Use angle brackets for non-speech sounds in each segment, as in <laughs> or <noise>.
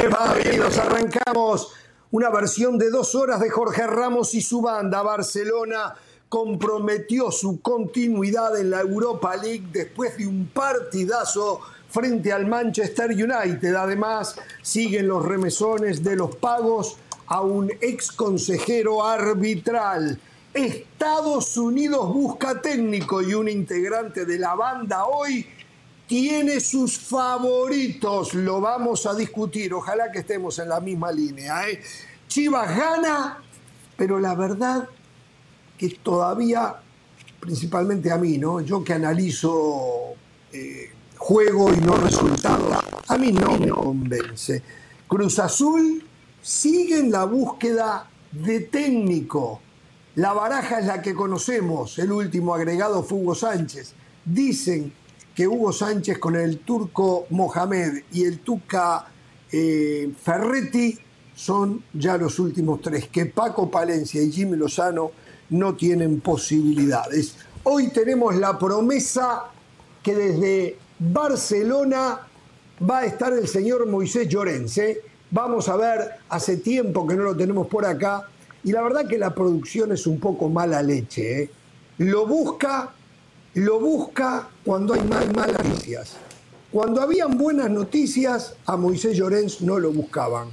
Bienvenidos, arrancamos una versión de dos horas de Jorge Ramos y su banda. Barcelona comprometió su continuidad en la Europa League después de un partidazo frente al Manchester United. Además, siguen los remesones de los pagos a un ex consejero arbitral. Estados Unidos busca técnico y un integrante de la banda hoy tiene sus favoritos. Lo vamos a discutir. Ojalá que estemos en la misma línea. ¿eh? Chivas gana, pero la verdad que todavía, principalmente a mí, ¿no? Yo que analizo eh, juego y no resultado, a mí no me convence. Cruz Azul sigue en la búsqueda de técnico. La baraja es la que conocemos. El último agregado fue Hugo Sánchez. Dicen que Hugo Sánchez con el turco Mohamed y el Tuca eh, Ferretti son ya los últimos tres, que Paco Palencia y Jimmy Lozano no tienen posibilidades. Hoy tenemos la promesa que desde Barcelona va a estar el señor Moisés Llorens. ¿eh? Vamos a ver, hace tiempo que no lo tenemos por acá, y la verdad que la producción es un poco mala leche. ¿eh? Lo busca lo busca cuando hay malas noticias. Cuando habían buenas noticias, a Moisés Llorens no lo buscaban.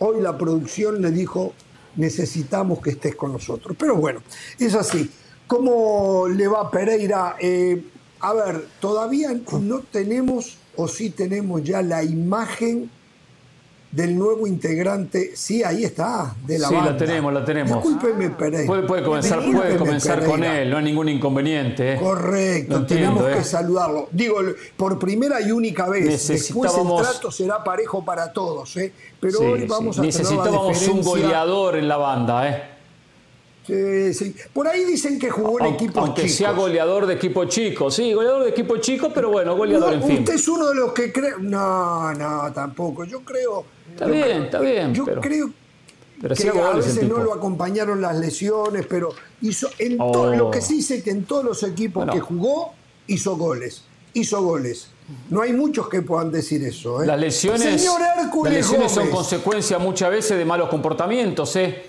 Hoy la producción le dijo, necesitamos que estés con nosotros. Pero bueno, es así. ¿Cómo le va Pereira? Eh, a ver, todavía no tenemos, o sí tenemos ya la imagen del nuevo integrante. Sí, ahí está, de la Sí, la tenemos, la tenemos. Discúlpeme, Pereira. Puede, comenzar, puede comenzar con él, no hay ningún inconveniente. ¿eh? Correcto, tenemos que ¿eh? saludarlo. Digo, por primera y única vez. Después el trato será parejo para todos, ¿eh? Pero hoy vamos a Necesitábamos un goleador en la banda, ¿eh? Sí, sí. Por ahí dicen que jugó en equipo chico. Aunque sea goleador de equipo chico. Sí, goleador de equipo chico, pero bueno, goleador en fin. Usted es uno de los que cree. No, no, tampoco. Yo creo Está bien, está bien. Yo creo que a veces no lo acompañaron las lesiones, pero hizo en todo, lo que oh. sí sé que en todos los equipos que jugó hizo goles, hizo goles. No hay muchos que puedan decir eso. ¿eh? Las lesiones, las lesiones son consecuencia muchas veces de malos comportamientos, ¿eh?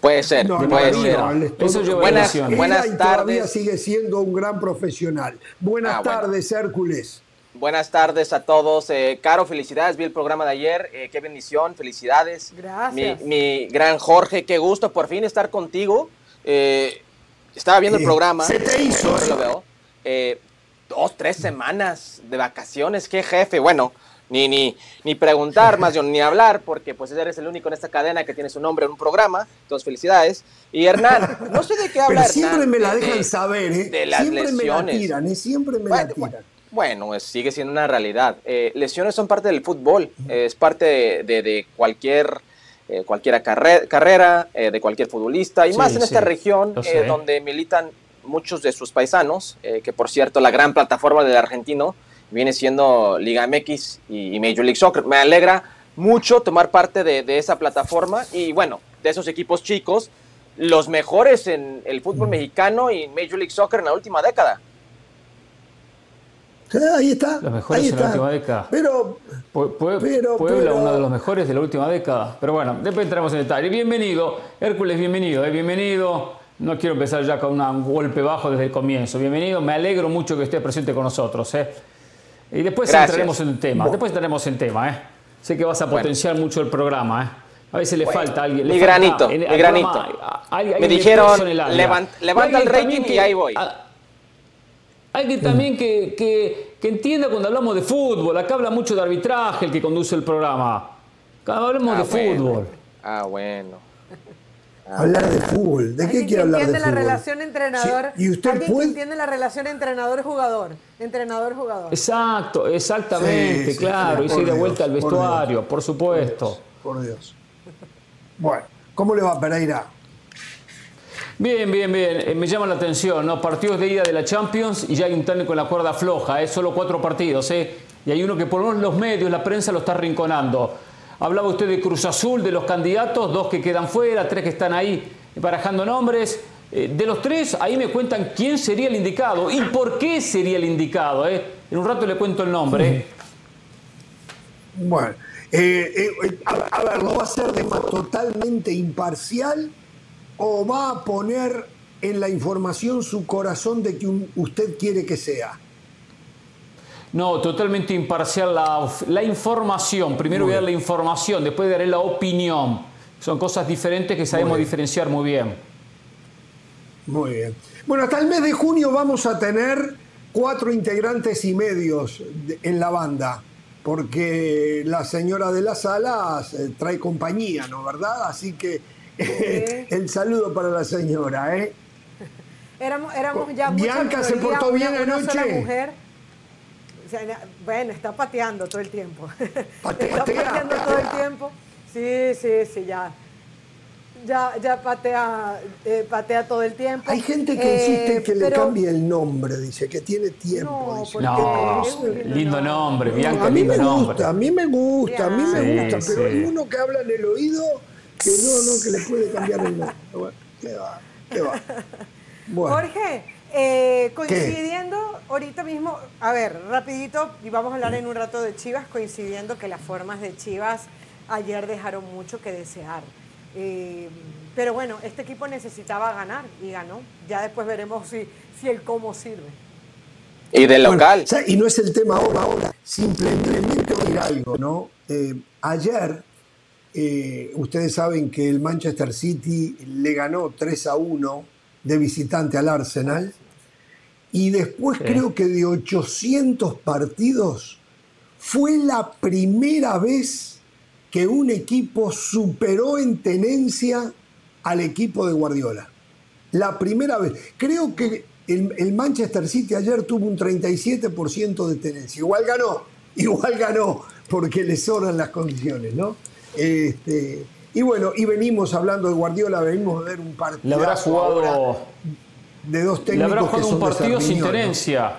Puede ser, puede ser. Eso lleva buenas, buenas tardes. Todavía sigue siendo un gran profesional. Buenas ah, tardes, Hércules. Buenas tardes a todos. Eh, Caro, felicidades. Vi el programa de ayer. Eh, qué bendición, felicidades. Gracias. Mi, gran Jorge, qué gusto por fin estar contigo. Eh, estaba viendo el programa. Se te hizo. Lo veo. dos, tres semanas de vacaciones. Qué jefe. Bueno, ni, ni, ni preguntar, más yo, ni hablar, porque pues eres el único en esta cadena que tiene su nombre en un programa. Entonces, felicidades. Y Hernán, no sé de qué hablar. siempre me la dejan saber, ¿eh? De las siempre lesiones. me la tiran, Siempre me la tiran. Bueno, sigue siendo una realidad. Eh, lesiones son parte del fútbol, es parte de, cualquier, eh, cualquier carrera, eh, de cualquier futbolista, y más en esta región donde militan muchos de sus paisanos, que por cierto la gran plataforma del argentino viene siendo Liga MX y, Major League Soccer. Me alegra mucho tomar parte de, de esa plataforma y bueno, de esos equipos chicos, los mejores en el fútbol mexicano y Major League Soccer en la última década. Ahí está. Los mejores de la última década. Pero, Puebla, uno de los mejores de la última década. Pero bueno, después entramos en detalle. Bienvenido, Hércules, bienvenido, eh, bienvenido. No quiero empezar ya con un golpe bajo desde el comienzo. Bienvenido, me alegro mucho que estés presente con nosotros. Eh. Y después entraremos en el tema. Después entraremos en tema. Eh. Sé que vas a potenciar mucho el programa. Eh. A veces le falta a alguien. Mi granito, mi granito. me dijeron, levanta, el rating y ahí voy. Alguien también que, que, entienda cuando hablamos de fútbol. Acá habla mucho de arbitraje el que conduce el programa. Acá hablamos de ah, fútbol. Ah, bueno. Hablar de fútbol. ¿De qué quiere hablar de fútbol? la relación entrenador. ¿Y usted alguien que entiende la relación entrenador-jugador. Entrenador-jugador. Exacto, exactamente, claro. y se de vuelta al vestuario, por, supuesto. Por Dios. por Dios. Bueno, ¿cómo le va Pereira? Bien, bien, bien. Eh, me llama la atención, ¿no? Partidos de ida de la Champions y ya hay un técnico en la cuerda floja, es ¿eh? solo cuatro partidos, ¿eh? Y hay uno que por lo menos los medios, la prensa lo está rinconando. Hablaba usted de Cruz Azul, de los candidatos, dos que quedan fuera, tres que están ahí barajando nombres. Eh, de los tres, ahí me cuentan quién sería el indicado y por qué sería el indicado. ¿eh? En un rato le cuento el nombre. Bueno, Eh, eh, a, ver, ¿lo va a hacer de forma totalmente imparcial o va a poner en la información su corazón de que usted quiere que sea? No, totalmente imparcial la, información. Primero voy a dar la información, después daré la opinión. Son cosas diferentes que sabemos diferenciar muy bien. Muy bien. Bueno, hasta el mes de junio vamos a tener cuatro integrantes y medios en la banda, porque la señora de las alas eh, trae compañía, ¿no? ¿Verdad? Así que <laughs> el saludo para la señora, ¿eh? <laughs> Éramos, éramos ya Bianca se portó bien anoche. mujer. bueno, está pateando todo el tiempo. <laughs> está pateando todo el tiempo. Sí, sí, sí, ya ya, ya patea, eh, patea todo el tiempo. Hay gente que insiste en que le cambie el nombre, dice, que tiene tiempo. No, lindo nombre, Bianca, a mí me gusta, a mí me gusta, a mí me gusta, pero hay uno que habla en el oído que no, no, que le puede cambiar el nombre. ¿qué va? ¿Qué va? Jorge, eh, coincidiendo ahorita mismo, a ver, rapidito, y vamos a hablar en un rato de Chivas, coincidiendo que las formas de Chivas ayer dejaron mucho que desear. Eh, pero bueno, este equipo necesitaba ganar y ganó. Ya después veremos si, si el cómo sirve. Y del local. y no es el tema ahora, ahora. Simplemente oír algo, ¿no? Eh, ayer, eh, ustedes saben que el Manchester City le ganó 3 a 1 de visitante al Arsenal. Y después creo que de 800 partidos fue la primera vez que un equipo superó en tenencia al equipo de Guardiola. La primera vez. Creo que el, Manchester City ayer tuvo un 37% de tenencia. Igual ganó, igual ganó, porque le sobran las condiciones, ¿no? Este, y bueno, y venimos hablando de Guardiola, venimos a ver un partido. Le habrá jugado. De dos técnicos. Le habrá jugado un partido sin tenencia.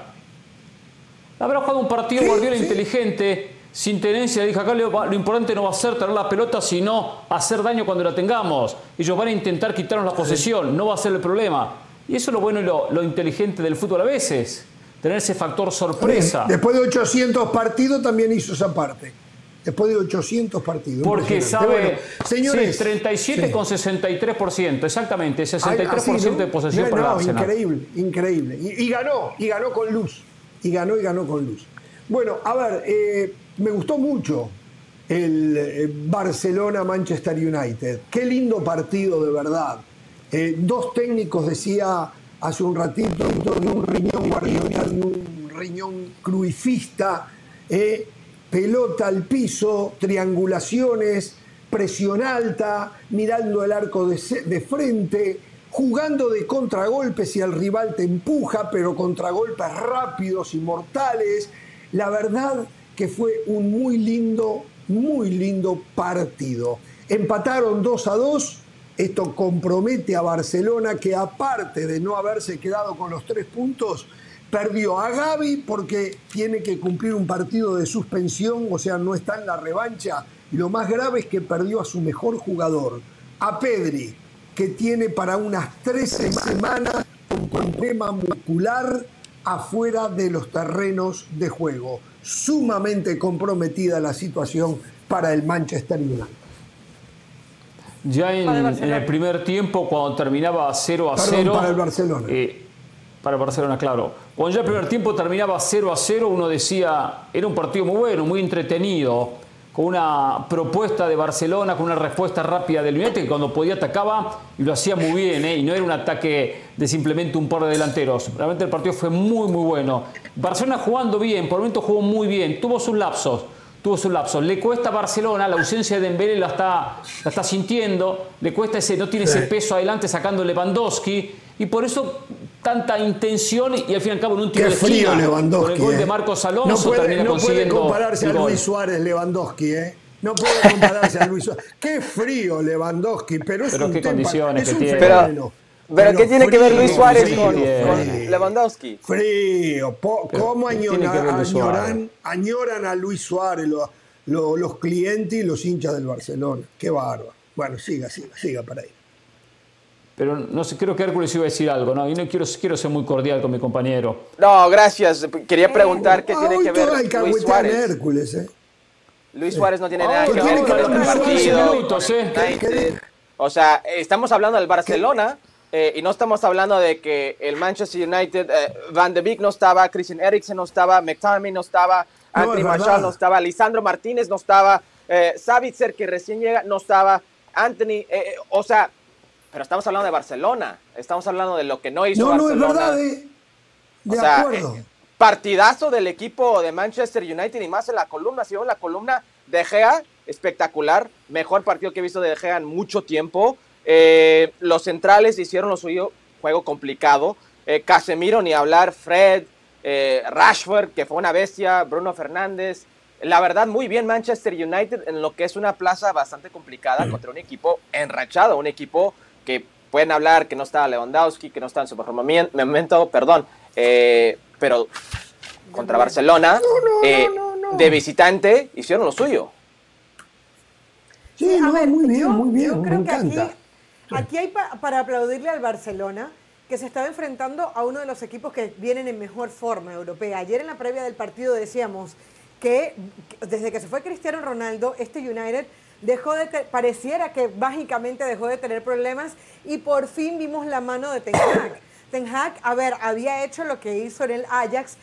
Le habrá jugado un partido Guardiola inteligente sin tenencia, dije acá lo, importante no va a ser tener la pelota, sino hacer daño cuando la tengamos. Ellos van a intentar quitarnos la posesión, no va a ser el problema. Y eso es lo bueno y lo, inteligente del fútbol a veces, tener ese factor sorpresa. Después de 800 partidos también hizo esa parte. Después de 800 partidos. Porque sabe, señores, 37 con 63%, exactamente, 63% de posesión para no, Increíble, increíble. Y, ganó, y ganó con luz. Y ganó y ganó con luz. Bueno, a ver, eh, me gustó mucho el eh, Barcelona-Manchester United. Qué lindo partido de verdad. Eh, dos técnicos, decía hace un ratito, de un riñón guardiola, un riñón cruifista, eh, pelota al piso, triangulaciones, presión alta, mirando el arco de, frente, jugando de contragolpes y el rival te empuja, pero contragolpes rápidos y mortales. La verdad que fue un muy lindo, muy lindo partido. Empataron 2 a 2. Esto compromete a Barcelona que aparte de no haberse quedado con los tres puntos, perdió a Gaby porque tiene que cumplir un partido de suspensión, o sea, no está en la revancha. Y lo más grave es que perdió a su mejor jugador, a Pedri, que tiene para unas 13 semanas un problema muscular afuera de los terrenos de juego sumamente comprometida la situación para el Manchester United. Ya en, el primer tiempo, cuando terminaba 0 a 0. Para el Barcelona. Eh, para el Barcelona, claro. Cuando ya el primer tiempo terminaba 0 a 0, uno decía, era un partido muy bueno, muy entretenido con una propuesta de Barcelona, con una respuesta rápida del United, que cuando podía atacaba y lo hacía muy bien, ¿eh? y no era un ataque de simplemente un par de delanteros. Realmente el partido fue muy, muy bueno. Barcelona jugando bien, por el momento jugó muy bien, tuvo sus lapsos, tuvo sus lapsos. Le cuesta a Barcelona, la ausencia de Dembélé la está, la está sintiendo, le cuesta ese, no tiene ese peso adelante sacando Lewandowski, y por eso tanta intención y al fin y al cabo en un tiro Qué de frío Lewandowski. Con el gol de eh. Marcos Alonso no puede, termina no puede compararse a Luis Suárez Lewandowski, ¿eh? No puede compararse a Luis Suárez. Qué frío Lewandowski, pero es pero un qué condiciones es que tiene. Pero, pero, ¿qué tiene que ver Luis Suárez con, Lewandowski? Frío. ¿Cómo añoran, añoran, a Luis Suárez los clientes y los hinchas del Barcelona? Qué bárbaro. Bueno, siga, siga, siga para ahí. Pero no sé, creo que Hércules iba a decir algo, ¿no? Y no quiero, quiero ser muy cordial con mi compañero. No, gracias. Quería preguntar qué tiene que ver Luis Suárez. Hércules, ¿eh? Luis Suárez no tiene nada que ver con el partido. O sea, estamos hablando del Barcelona eh, y no estamos hablando de que el Manchester United, eh, Van de Beek no estaba, Christian Eriksen no estaba, McTominay no estaba, Anthony Marshall no estaba, Lisandro Martínez no estaba, eh, Savitzer que recién llega no estaba, Anthony, eh, o sea, pero estamos hablando de Barcelona, estamos hablando de lo que no hizo Barcelona. No, es verdad, de, acuerdo. partidazo del equipo de Manchester United y más en la columna, si la columna de Gea, espectacular, mejor partido que he visto de Gea en mucho tiempo. Eh, los centrales hicieron lo suyo, juego complicado. Eh, Casemiro, ni hablar, Fred, eh, Rashford, que fue una bestia, Bruno Fernández. La verdad, muy bien Manchester United en lo que es una plaza bastante complicada contra un equipo enrachado, un equipo que pueden hablar que no está Lewandowski, que no está en su momento, perdón, pero contra Barcelona, de visitante, hicieron lo suyo. Sí, muy bien, muy bien, me encanta. Aquí hay para aplaudirle al Barcelona, que se estaba enfrentando a uno de los equipos que vienen en mejor forma europea. Ayer en la previa del partido decíamos que desde que se fue Cristiano Ronaldo, este United dejó de pareciera que mágicamente dejó de tener problemas y por fin vimos la mano de Ten Hag. Ten Hag, a ver, había hecho lo que hizo en el Ajax,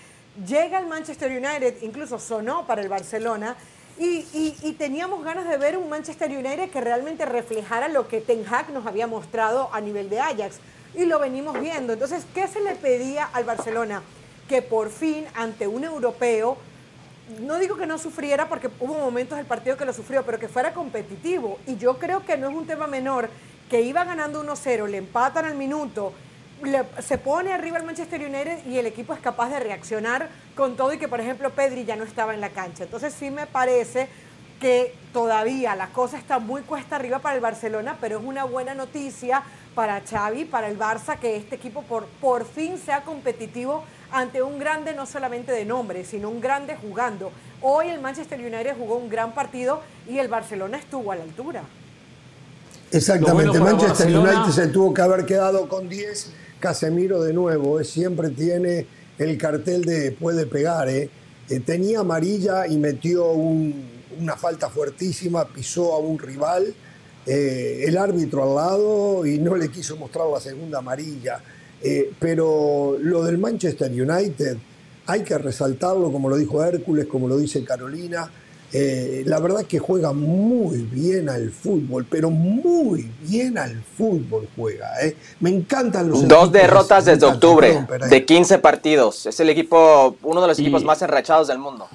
llega al Manchester United, incluso sonó para el Barcelona y, teníamos ganas de ver un Manchester United que realmente reflejara lo que Ten Hag nos había mostrado a nivel de Ajax. Y lo venimos viendo. Entonces, ¿qué se le pedía al Barcelona? Que por fin, ante un europeo, no digo que no sufriera porque hubo momentos del partido que lo sufrió, pero que fuera competitivo. Y yo creo que no es un tema menor que iba ganando 1-0, le empatan al minuto se pone arriba el Manchester United y el equipo es capaz de reaccionar con todo y que, por ejemplo, Pedri ya no estaba en la cancha. Entonces sí me parece que todavía la cosa está muy cuesta arriba para el Barcelona, pero es una buena noticia para Xavi, para el Barça, que este equipo por, por fin sea competitivo ante un grande no solamente de nombre, sino un grande jugando. Hoy el Manchester United jugó un gran partido y el Barcelona estuvo a la altura. Exactamente, Manchester United se tuvo que haber quedado con 10 Casemiro de nuevo, eh, siempre tiene el cartel de puede pegar. Eh. Eh, tenía amarilla y metió una falta fuertísima, pisó a un rival, el árbitro al lado y no le quiso mostrar la segunda amarilla. Pero lo del Manchester United hay que resaltarlo, como lo dijo Hércules, como lo dice Carolina eh, la verdad que juega muy bien al fútbol, pero muy bien al fútbol juega. Eh. Me encantan los Dos derrotas desde octubre, de 15 partidos. Es el equipo, uno de los equipos más enrachados del mundo.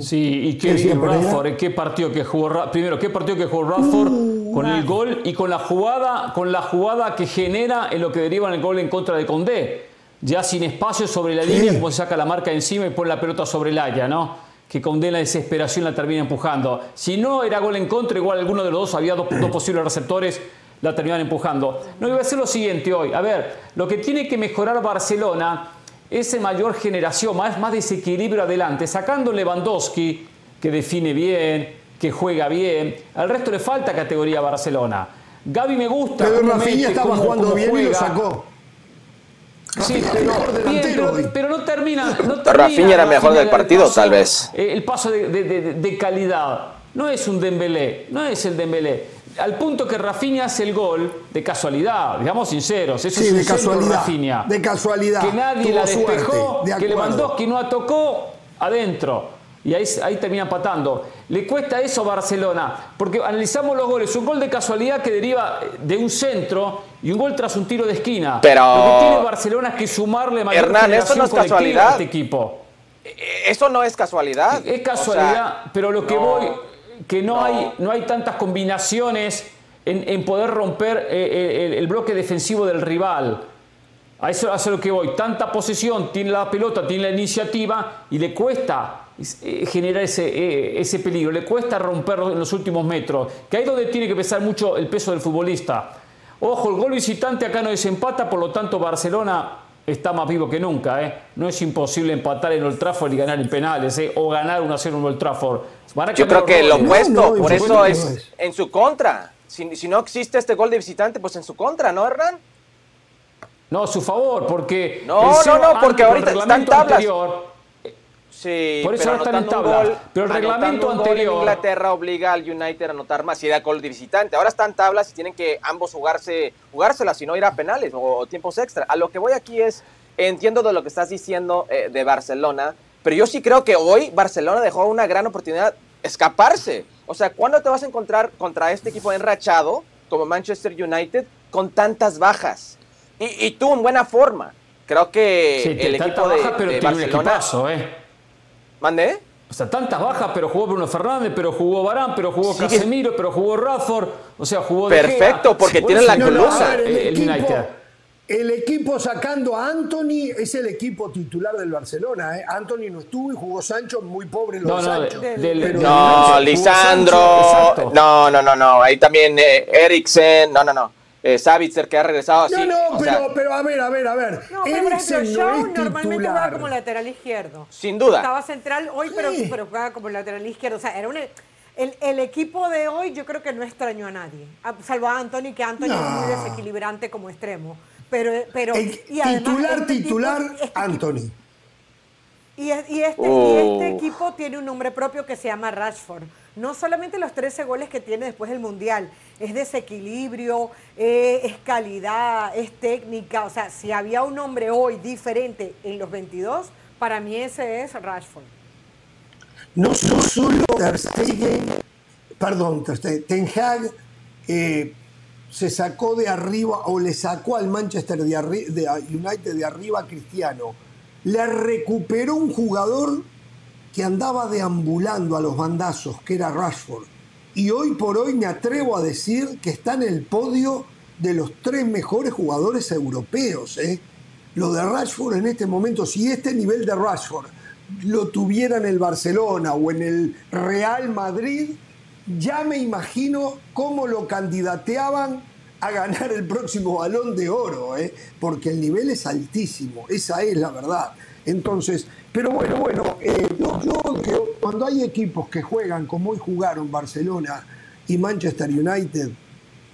Sí, y qué bien Radford, qué partido que jugó primero, qué partido que jugó Radford uh, con el gol y con la jugada, con la jugada que genera en lo que deriva en el gol en contra de Condé. Ya sin espacio sobre la línea, como se saca la marca encima y pone la pelota sobre el haya, ¿no? que con la desesperación la termina empujando. Si no era gol en contra, igual alguno de los dos, había dos, posibles receptores, la terminan empujando. No, iba a ser lo siguiente hoy. A ver, lo que tiene que mejorar Barcelona es mayor generación, más, más desequilibrio adelante, sacando Lewandowski, que define bien, que juega bien. Al resto le falta categoría Barcelona. Gaby me gusta. Pero Rafinha estaba jugando bien y lo sacó. Sí, pero, no termina. No <laughs> Rafinha era mejor del partido, tal vez. Eh, el paso de, calidad. No es un Dembélé, no es el Dembélé. Al punto que Rafinha hace el gol de casualidad, digamos sinceros. Eso es de casualidad. Rafinha. De casualidad. Que nadie la despejó, que le que no tocó adentro y ahí, ahí termina empatando. Le cuesta eso a Barcelona, porque analizamos los goles, un gol de casualidad que deriva de un centro y un gol tras un tiro de esquina. Pero lo que tiene Barcelona es que sumarle mayor Hernán, eso no es casualidad. a este equipo. E-, eso no es casualidad. Es casualidad, pero lo que voy que no, hay no hay tantas combinaciones en, poder romper eh, eh, el, bloque defensivo del rival. A eso, es lo que voy. Tanta posesión, tiene la pelota, tiene la iniciativa y le cuesta eh, genera ese, ese peligro, le cuesta romperlo en los últimos metros, que ahí es donde tiene que pesar mucho el peso del futbolista. Ojo, el gol visitante acá no desempata, por lo tanto Barcelona está más vivo que nunca. ¿eh? No es imposible empatar en Old Trafford y ganar en penales, ¿eh? o ganar 1 a 0 en Old Trafford. Yo creo que lo opuesto, por eso es en su contra. Si, si, no existe este gol de visitante, pues en su contra, ¿no, Hernán? No, a su favor, porque... No, no, no, porque ahorita está en tablas. Sí, Por eso pero ahora están en anotando un tabla. gol- pero el reglamento un gol en anterior. Inglaterra obliga al United a anotar más y da gol de visitante. Ahora están tablas y tienen que ambos jugarse, jugárselas y no ir a penales o, o tiempos extra. A lo que voy aquí es, entiendo de lo que estás diciendo eh, de Barcelona, pero yo sí creo que hoy Barcelona dejó una gran oportunidad escaparse. O sea, ¿cuándo te vas a encontrar contra este equipo enrachado como Manchester United con tantas bajas? Y, y tú en buena forma. Creo que Sí, el equipo de, baja, pero de tiene un Barcelona... equipazo, ¿eh? ¿Mandé? O sea, tantas bajas, pero jugó Bruno Fernández, pero jugó Barán, pero jugó Sí. Casemiro, pero jugó Rafford, o sea, jugó De Gea. Perfecto, porque Por tienen la no, No, no, colusa. el, United. El equipo sacando a Anthony es el equipo titular del Barcelona. ¿eh? Anthony no estuvo y jugó Sancho muy pobre lo No, de no, Sancho. Del- del- No, jugó Lisandro. Sancho. No, no, no, no. Ahí también eh, Eriksen. No, no, no. Eh, Savitzer que ha regresado así. No, no, o pero, sea, pero a ver, a ver, a ver. No, pero por ejemplo, Eriksen no Shaw es normalmente titular. juega como lateral izquierdo. Sin duda. Estaba central hoy, pero, Sí. pero juega como lateral izquierdo. O sea, era un, el, el equipo de hoy yo creo que no extrañó a nadie. Salvo a Anthony, que Anthony es muy No. desequilibrante como extremo. Pero, pero El y además titular, este tipo- titular, este Anthony. Y, es- y este, y Oh. este equipo tiene un nombre propio que se llama Rashford. No solamente los 13 goles que tiene después del Mundial, es desequilibrio, eh, es calidad, es técnica. O sea, si había un nombre hoy diferente en los 22, para mí ese es Rashford. No, no solo Ter Stegen, perdón, Ter Stegen, Ten Hag eh, se sacó de arriba o le sacó al Manchester de, United de arriba a Cristiano. Le recuperó un jugador que andaba deambulando a los bandazos, que era Rashford. Y hoy por hoy me atrevo a decir que está en el podio de los tres mejores jugadores europeos. ¿eh? Lo de Rashford en este momento, si este nivel de Rashford lo tuviera en el Barcelona o en el Real Madrid, ya me imagino cómo lo candidateaban a ganar el próximo balón de oro, ¿eh? porque el nivel es altísimo, esa es la verdad. Entonces, pero bueno, bueno, eh, yo, cuando hay equipos que juegan como hoy jugaron Barcelona y Manchester United,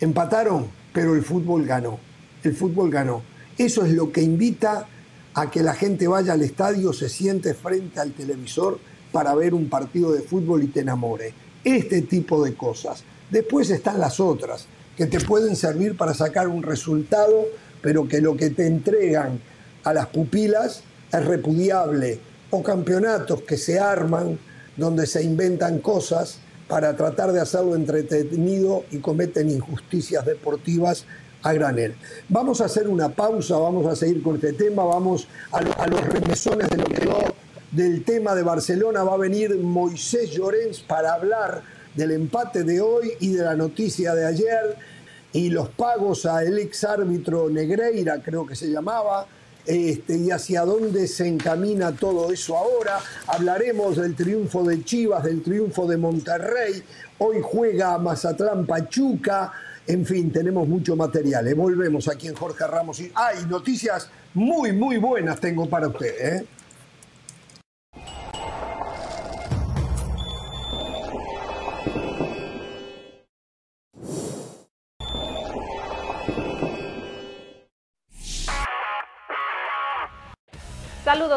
empataron, pero el fútbol ganó, el fútbol ganó. Eso es lo que invita a que la gente vaya al estadio, se siente frente al televisor para ver un partido de fútbol y te enamore. Este tipo de cosas. Después están las otras, que te pueden servir para sacar un resultado, pero que lo que te entregan a las pupilas es repudiable. O campeonatos que se arman, donde se inventan cosas para tratar de hacerlo entretenido y cometen injusticias deportivas a granel. Vamos a hacer una pausa, vamos a seguir con este tema, vamos a, a los remesones de lo que del tema de Barcelona. Va a venir Moisés Llorens para hablar del empate de hoy y de la noticia de ayer y los pagos al ex árbitro Negreira, creo que se llamaba, este, y hacia dónde se encamina todo eso ahora. Hablaremos del triunfo de Chivas, del triunfo de Monterrey. Hoy juega Mazatlán Pachuca. En fin, tenemos mucho material. ¿eh? Volvemos aquí en Jorge Ramos. Y hay noticias muy, muy buenas tengo para usted. ¿eh?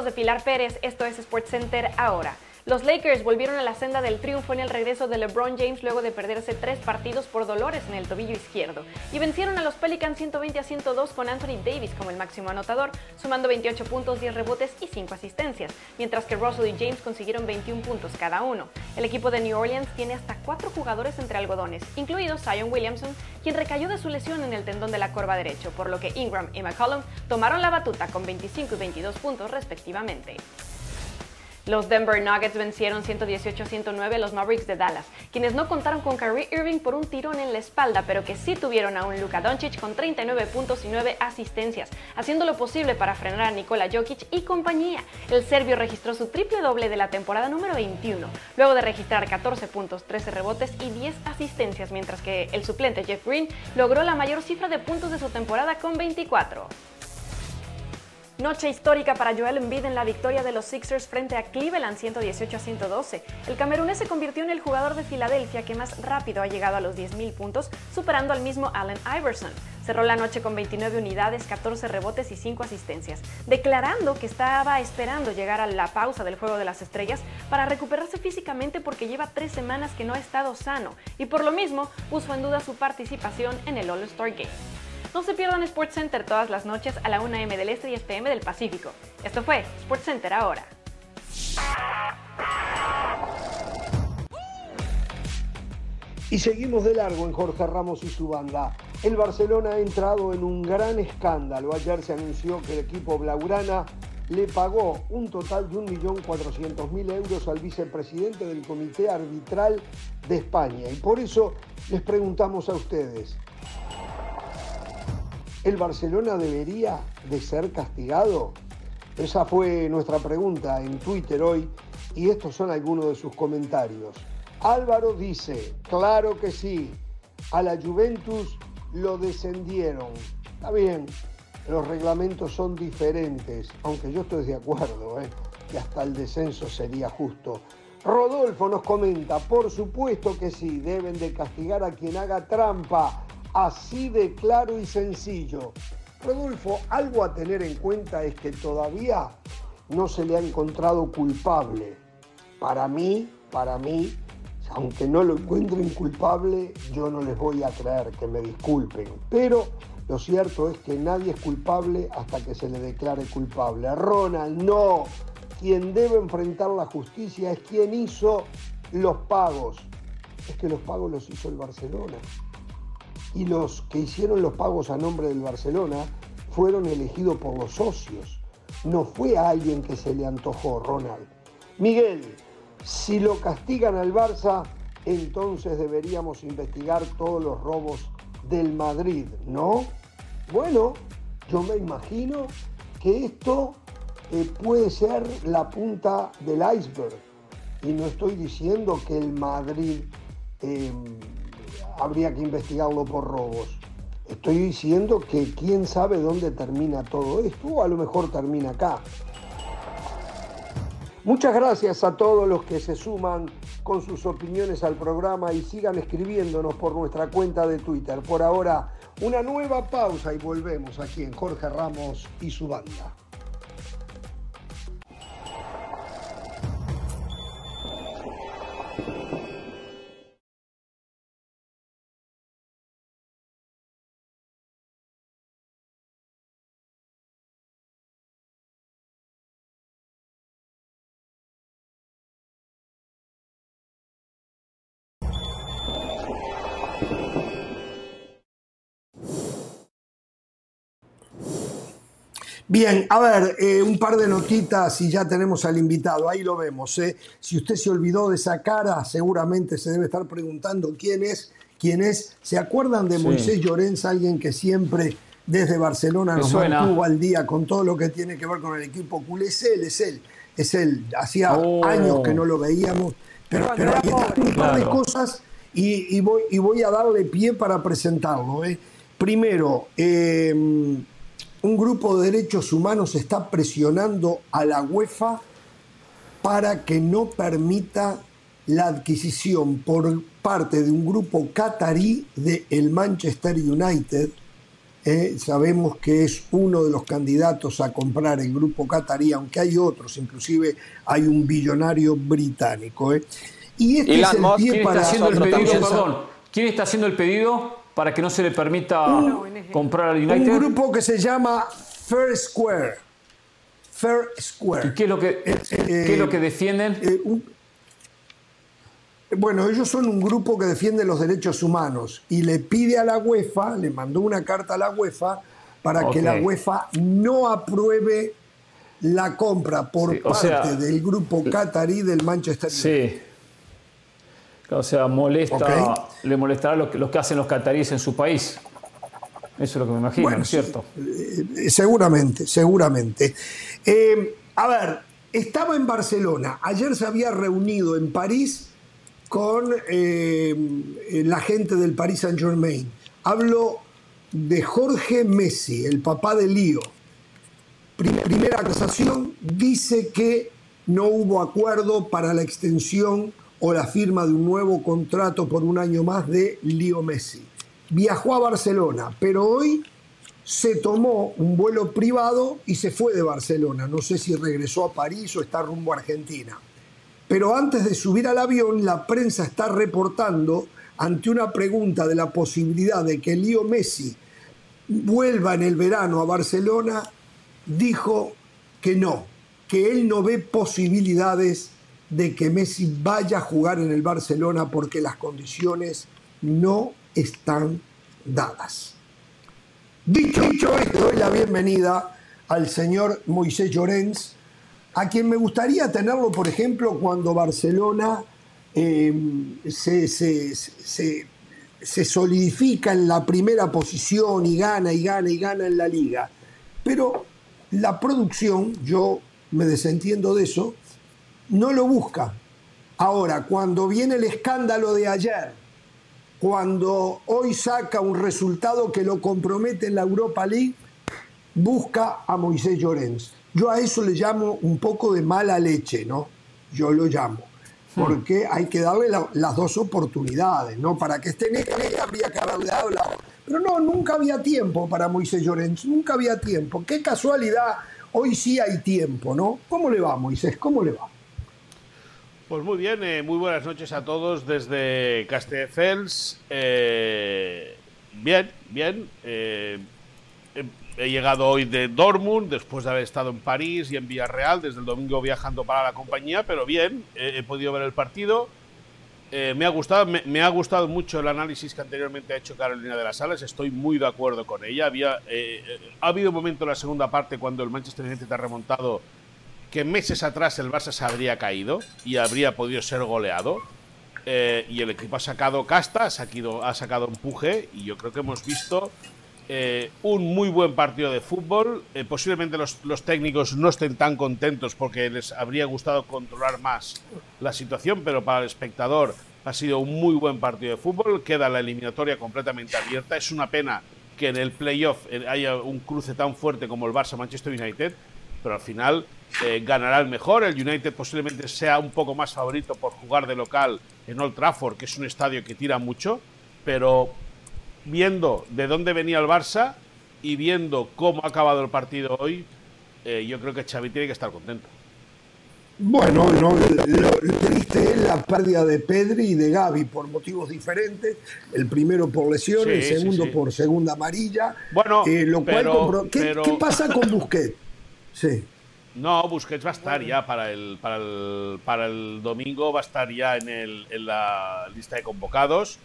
De Pilar Pérez, esto es SportsCenter ahora. Los Lakers volvieron a la senda del triunfo en el regreso de LeBron James luego de perderse tres partidos por dolores en el tobillo izquierdo y vencieron a los Pelicans 120 a 102 con Anthony Davis como el máximo anotador, sumando 28 puntos, 10 rebotes y 5 asistencias, mientras que Russell y James consiguieron 21 puntos cada uno. El equipo de New Orleans tiene hasta cuatro jugadores entre algodones, incluido Zion Williamson, quien recayó de su lesión en el tendón de la corva derecho, por lo que Ingram y McCollum tomaron la batuta con 25 y 22 puntos respectivamente. Los Denver Nuggets vencieron 118-109 a los Mavericks de Dallas, quienes no contaron con Kyrie Irving por un tirón en la espalda, pero que sí tuvieron a un Luka Doncic con 39 puntos y 9 asistencias, haciendo lo posible para frenar a Nikola Jokic y compañía. El serbio registró su triple doble de la temporada número 21, luego de registrar 14 puntos, 13 rebotes y 10 asistencias, mientras que el suplente Jeff Green logró la mayor cifra de puntos de su temporada con 24. Noche histórica para Joel Embiid en la victoria de los Sixers frente a Cleveland 118 a 112. El camerunés se convirtió en el jugador de Filadelfia que más rápido ha llegado a los 10.000 puntos, superando al mismo Allen Iverson. Cerró la noche con 29 unidades, 14 rebotes y 5 asistencias, declarando que estaba esperando llegar a la pausa del Juego de las Estrellas para recuperarse físicamente porque lleva tres semanas que no ha estado sano y por lo mismo puso en duda su participación en el All-Star Game. No se pierdan SportsCenter todas las noches a la 1 m del Este y PM del Pacífico. Esto fue SportsCenter ahora. Y seguimos de largo en Jorge Ramos y su banda. El Barcelona ha entrado en un gran escándalo. Ayer se anunció que el equipo Blaugrana le pagó un total de 1.400.000 euros al vicepresidente del Comité Arbitral de España. Y por eso les preguntamos a ustedes, ¿el Barcelona debería de ser castigado? Esa fue nuestra pregunta en Twitter hoy y estos son algunos de sus comentarios. Álvaro dice, claro que sí, a la Juventus lo descendieron. Está bien, los reglamentos son diferentes, aunque yo estoy de acuerdo, ¿eh? que hasta el descenso sería justo. Rodolfo nos comenta, por supuesto que sí, deben de castigar a quien haga trampa, así de claro y sencillo. Rodolfo, algo a tener en cuenta es que todavía no se le ha encontrado culpable. Para mí, para mí, aunque no lo encuentren culpable, yo no les voy a creer, que me disculpen. Pero lo cierto es que nadie es culpable hasta que se le declare culpable. Ronald, no. Quien debe enfrentar la justicia es quien hizo los pagos. Es que los pagos los hizo el Barcelona. Y los que hicieron los pagos a nombre del Barcelona fueron elegidos por los socios. No fue a alguien que se le antojó, Ronald. Miguel, si lo castigan al Barça, entonces deberíamos investigar todos los robos del Madrid, ¿no? Bueno, yo me imagino que esto eh, puede ser la punta del iceberg. Y no estoy diciendo que el Madrid em, habría que investigarlo por robos. Estoy diciendo que quién sabe dónde termina todo esto, o a lo mejor termina acá. Muchas gracias a todos los que se suman con sus opiniones al programa y sigan escribiéndonos por nuestra cuenta de Twitter. Por ahora, una nueva pausa y volvemos aquí en Jorge Ramos y su banda. Bien, a ver, eh, un par de notitas y ya tenemos al invitado, ahí lo vemos. ¿eh? Si usted se olvidó de esa cara, seguramente se debe estar preguntando quién es, quién es. ¿Se acuerdan de Moisés Llorens, alguien que siempre desde Barcelona nos mantuvo al día con todo lo que tiene que ver con el equipo culé? Es él, es él, es él. Hacía oh. años que no lo veíamos, pero, pero un par de cosas y, voy, y voy a darle pie para presentarlo. ¿eh? Primero, eh, un grupo de derechos humanos está presionando a la UEFA para que no permita la adquisición por parte de un grupo catarí de el Manchester United. Eh, sabemos que es uno de los candidatos a comprar el grupo catarí, aunque hay otros, inclusive hay un billonario británico. Eh. Y este es el pie para... haciendo el pedido, ¿Quién está haciendo el pedido? Para que no se le permita comprar al United? Un grupo que se llama Fair Square. Fair Square. ¿Y qué es lo que, eh, ¿qué es lo que defienden? Eh, bueno, ellos son un grupo que defiende los derechos humanos y le pide a la UEFA, le mandó una carta a la UEFA para que la UEFA no apruebe la compra por parte del grupo qatarí del Manchester United. Sí. O sea, molesta, le molestará lo que, lo que hacen los cataríes en su país. Eso es lo que me imagino, ¿no es cierto? Eh, seguramente, seguramente. Eh, a ver, estaba en Barcelona. Ayer se había reunido en París con eh, la gente del Paris Saint Germain. Hablo de Jorge Messi, el papá de Lío. Primera acusación dice que no hubo acuerdo para la extensión o la firma de un nuevo contrato por un año más de Lío Messi. viajó a Barcelona, pero hoy se tomó un vuelo privado y se fue de Barcelona. No sé si regresó a París o está rumbo a Argentina. Pero antes de subir al avión, la prensa está reportando ante una pregunta de la posibilidad de que Leo Messi vuelva en el verano a Barcelona, dijo que no, que él no ve posibilidades de que Messi vaya a jugar en el Barcelona porque las condiciones no están dadas. Dicho, esto, doy la bienvenida al señor Moisés Llorens, a quien me gustaría tenerlo, por ejemplo, cuando Barcelona eh, se, se, solidifica en la primera posición y gana y gana y gana en la liga. Pero la producción, yo me desentiendo de eso, no lo busca. Ahora, cuando viene el escándalo de ayer, cuando hoy saca un resultado que lo compromete en la Europa League, busca a Moisés Llorens. Yo a eso le llamo un poco de mala leche, ¿no? Yo lo llamo. Hmm. Porque hay que darle las dos oportunidades, ¿no? Para que esté en esta habría que haberle dado la Pero no, nunca había tiempo para Moisés Llorens, nunca había tiempo. Qué casualidad, hoy sí hay tiempo, ¿no? ¿Cómo le va, Moisés? ¿Cómo le va? Pues muy bien, eh, muy buenas noches a todos desde Castelldefels. Eh, bien, bien. Eh, he llegado hoy de Dortmund después de haber estado en París y en Villarreal, desde el domingo viajando para la compañía, pero bien, he podido ver el partido. me, ha gustado, me, ha gustado mucho el análisis que anteriormente ha hecho Carolina de las Sales, estoy muy de acuerdo con ella. Había, ha habido un momento en la segunda parte cuando el Manchester United ha remontado que meses atrás el Barça se habría caído y habría podido ser goleado. Eh, y el equipo ha sacado casta, ha sacado, ha sacado empuje y yo creo que hemos visto eh, un muy buen partido de fútbol. Eh, posiblemente los, los, técnicos no estén tan contentos porque les habría gustado controlar más la situación, pero para el espectador ha sido un muy buen partido de fútbol. Queda la eliminatoria completamente abierta. Es una pena que en el playoff haya un cruce tan fuerte como el Barça-Manchester United, pero al final eh, ganará el mejor. El United posiblemente sea un poco más favorito por jugar de local en Old Trafford, que es un estadio que tira mucho, pero viendo de dónde venía el Barça y viendo cómo ha acabado el partido hoy, eh, yo creo que Xavi tiene que estar contento. Bueno, no, lo, triste es la pérdida de Pedri y de Gaby por motivos diferentes. El primero por lesiones, el segundo por segunda amarilla. Bueno, eh, lo cual ¿Qué, ¿Qué, pasa con Busquets? <laughs> Sí. No, Busquets va a estar ya para el, para el, para el domingo, va a estar ya en, el, en la lista de convocados.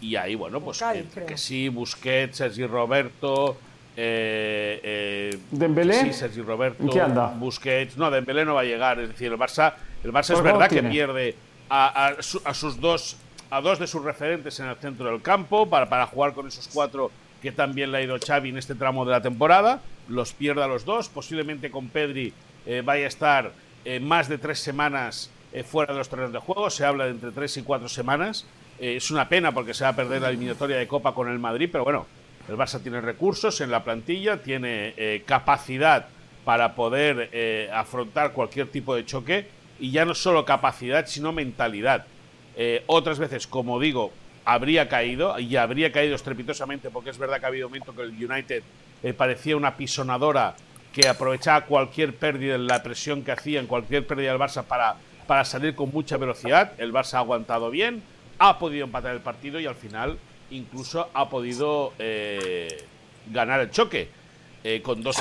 Y ahí, bueno, pues que, sí, Busquets, Sergi Roberto. Eh, eh, ¿Dembélé? Sí, Sergi Roberto. qué anda? Busquets. No, Dembélé no va a llegar. Es decir, el Barça, el Barça es verdad que pierde a, a, sus dos, a dos de sus referentes en el centro del campo para, para jugar con esos cuatro que también le ha ido Xavi en este tramo de la temporada. Los pierde a los dos, posiblemente con Pedri eh, vaya a estar eh, más de tres semanas eh, fuera de los terrenos de juego. Se habla de entre tres y cuatro semanas. es una pena porque se va a perder la eliminatoria de Copa con el Madrid, pero bueno, el Barça tiene recursos en la plantilla, tiene capacidad para poder afrontar cualquier tipo de choque y ya no solo capacidad, sino mentalidad. otras veces, como digo, habría caído y habría caído estrepitosamente porque es verdad que ha habido momentos que el United parecía una pisonadora que aprovechaba cualquier pérdida, en la presión que hacía en cualquier pérdida del Barça para, para salir con mucha velocidad. El Barça ha aguantado bien, ha podido empatar el partido y al final incluso ha podido eh, ganar el choque. Eh, con dos,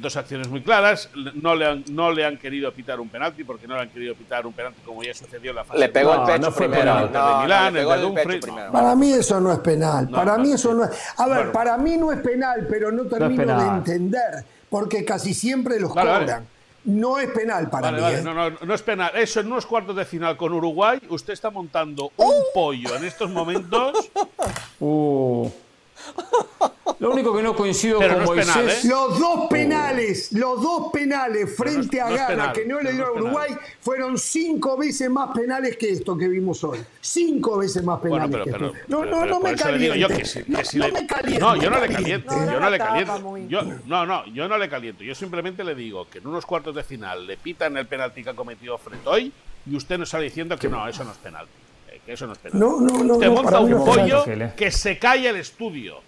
dos, acciones muy claras. No le, han, no le han querido pitar un penalti porque no le han querido pitar un penalti como ya sucedió en la fase. Le pegó el pecho primero. de Milán, el de Para mí eso no es penal. para mí eso no es. A ver, para mí no es penal, pero no termino de entender porque casi siempre los cobran. No es penal para mí. ¿eh? No, no, no es penal. Eso en unos cuartos de final con Uruguay, usted está montando un pollo en estos momentos. <laughs> Uh. Lo único que no coincido con Moisés. ¿eh? Los dos penales, los dos penales frente a Ghana que no le dio a Uruguay fueron cinco veces más penales que esto que vimos hoy. Cinco veces más penales que esto. No, no, no me caliente. no, me caliente. No, yo no le caliento. yo no le caliento. Yo, no, no, yo no le caliento. Yo simplemente le digo que en unos cuartos de final le pitan el penalti que ha cometido frente hoy y usted nos sale diciendo que no, eso no es penalti. Que eso no es penal. No, no, no. Te no, monta un no penal. pollo que se cae el estudio.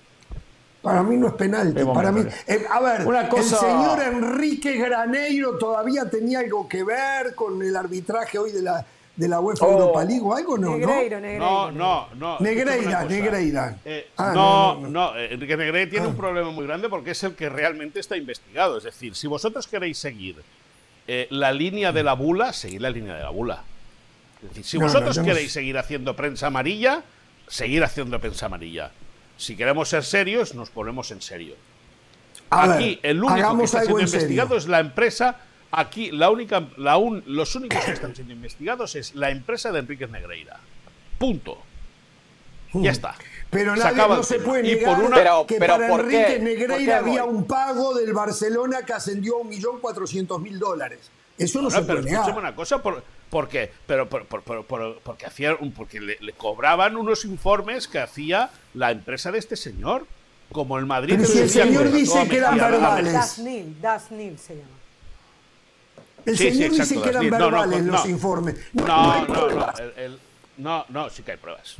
Para mí no es penalti. Vemos, Para mí, eh, a ver, Una cosa- el señor Enrique Graneiro todavía tenía algo que ver con el arbitraje hoy de la, de la UEFA Oh. Europa League o algo, ¿no? ¿no? Negreiro, Negreiro. No, no, no. Negreira. Negreira. Eh, Ah, no, no, no, no, eh, Enrique Negreira tiene Ah. un problema muy grande porque es el que realmente está investigado. Es decir, si vosotros queréis seguir eh, la línea de la bula, seguid la línea de la bula. Es decir, si No, vosotros no queréis seguir haciendo prensa amarilla, seguir haciendo prensa amarilla. Si queremos ser serios, nos ponemos en serio. A ver, Aquí el único que está siendo serio. investigado es la empresa. Aquí la única, la un- los únicos que están siendo investigados es la empresa de Enrique Negreira. Punto. Ya está. Pero nadie no se puede Y negar por una- Pero- que pero para ¿por Enrique qué? ¿Por Negreira qué, había un pago del Barcelona que ascendió a 1.400.000 dólares. Eso no se pero puede negar. una cosa, por, ¿por qué? Pero, por- por- por- porque, hacía porque le, le cobraban unos informes que hacía la empresa de este señor. Como el Madrid. Pero que si el decía señor que dice que eran verbales. Das Nil, Das Nil se llama. El Sí, sí, señor exacto, dice que eran. No, no, verbales los no. informes. No, hay no, no. el- el- no, no, sí que hay pruebas.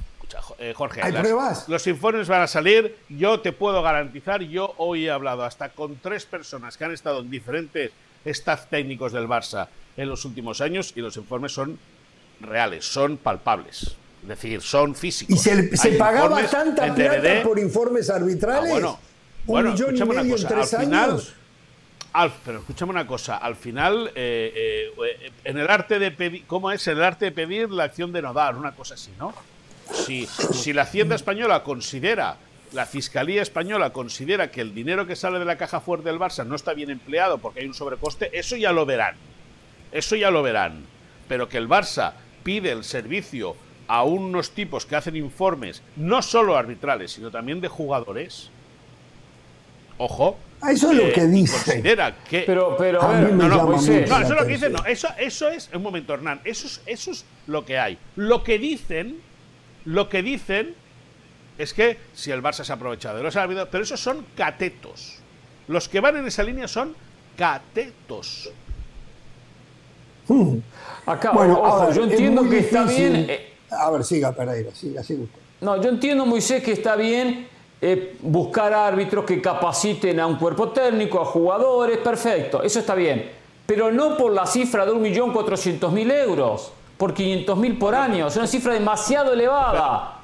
Eh, Jorge, ¿Hay las- pruebas? los informes van a salir. Yo te puedo garantizar, yo hoy he hablado hasta con tres personas que han estado en diferentes staff técnicos del Barça en los últimos años y los informes son reales, son palpables. Es decir, son físicos. ¿Y se, pagaba tanta plata por informes arbitrales? Ah, bueno. ¿Un Bueno, millón y una medio en cosa, tres al final- años? Al- pero escúchame una cosa, al final, eh, eh, en el arte de pedir, ¿cómo es? El arte de pedir la acción de no dar, una cosa así, ¿no? Si, si la Hacienda Española considera, la Fiscalía Española considera que el dinero que sale de la caja fuerte del Barça no está bien empleado porque hay un sobrecoste, eso ya lo verán. Eso ya lo verán. Pero que el Barça pide el servicio a unos tipos que hacen informes, no solo arbitrales, sino también de jugadores. Ojo. Ah, eso es lo eh, que dice. Considera que. Pero, pero, A ver, no, no, mucho no, eso es lo que dice, atención. no. Eso, eso es. Un momento, Hernán. Eso es, eso es lo que hay. Lo que dicen. Lo que dicen es que si el Barça se ha aprovechado de los árbitros. Pero esos son catetos. Los que van en esa línea son catetos. Acá, Bueno, ojo, ver, yo entiendo que está bien. eh, A ver, siga Pereira, siga, siga usted. No, yo entiendo, Moisés, que está bien eh, buscar árbitros que capaciten a un cuerpo técnico, a jugadores, perfecto, eso está bien. Pero no por la cifra de 1.400.000 euros, por 500.000 por año, es una cifra demasiado elevada.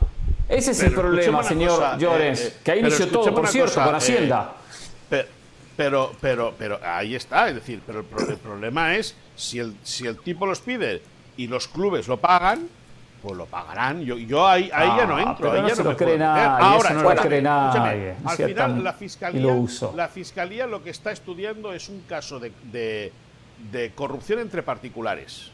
Ese es el problema, señor cosa, Llorens, eh, eh, que ahí inició todo, por cierto, cosa, con eh, Hacienda. Pe- Pero, pero, pero, ahí está, es decir, pero el, pro- el problema es si el, si el tipo los pide y los clubes lo pagan, pues lo pagarán. Yo, yo ahí, ahí ya no Ah, entro. ahí no ya se no lo cree nadie, Ahora, no lo cree nadie, Al final, la fiscalía, lo uso. la fiscalía lo que está estudiando es un caso de, de- de corrupción entre particulares.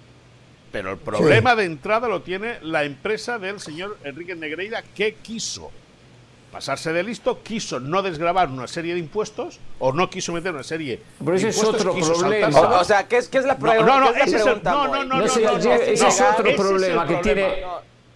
Pero el problema de entrada lo tiene la empresa del señor Enrique Negreira que quiso pasarse de listo, quiso no desgravar una serie de impuestos o no quiso meter una serie Pero de ese es otro problema. O, o sea, ¿qué es, qué es la No, prueba? no, no, ¿Qué es ese la es el- pregunta, no, no, no, No, se- no, ese es otro ese es el problema que tiene,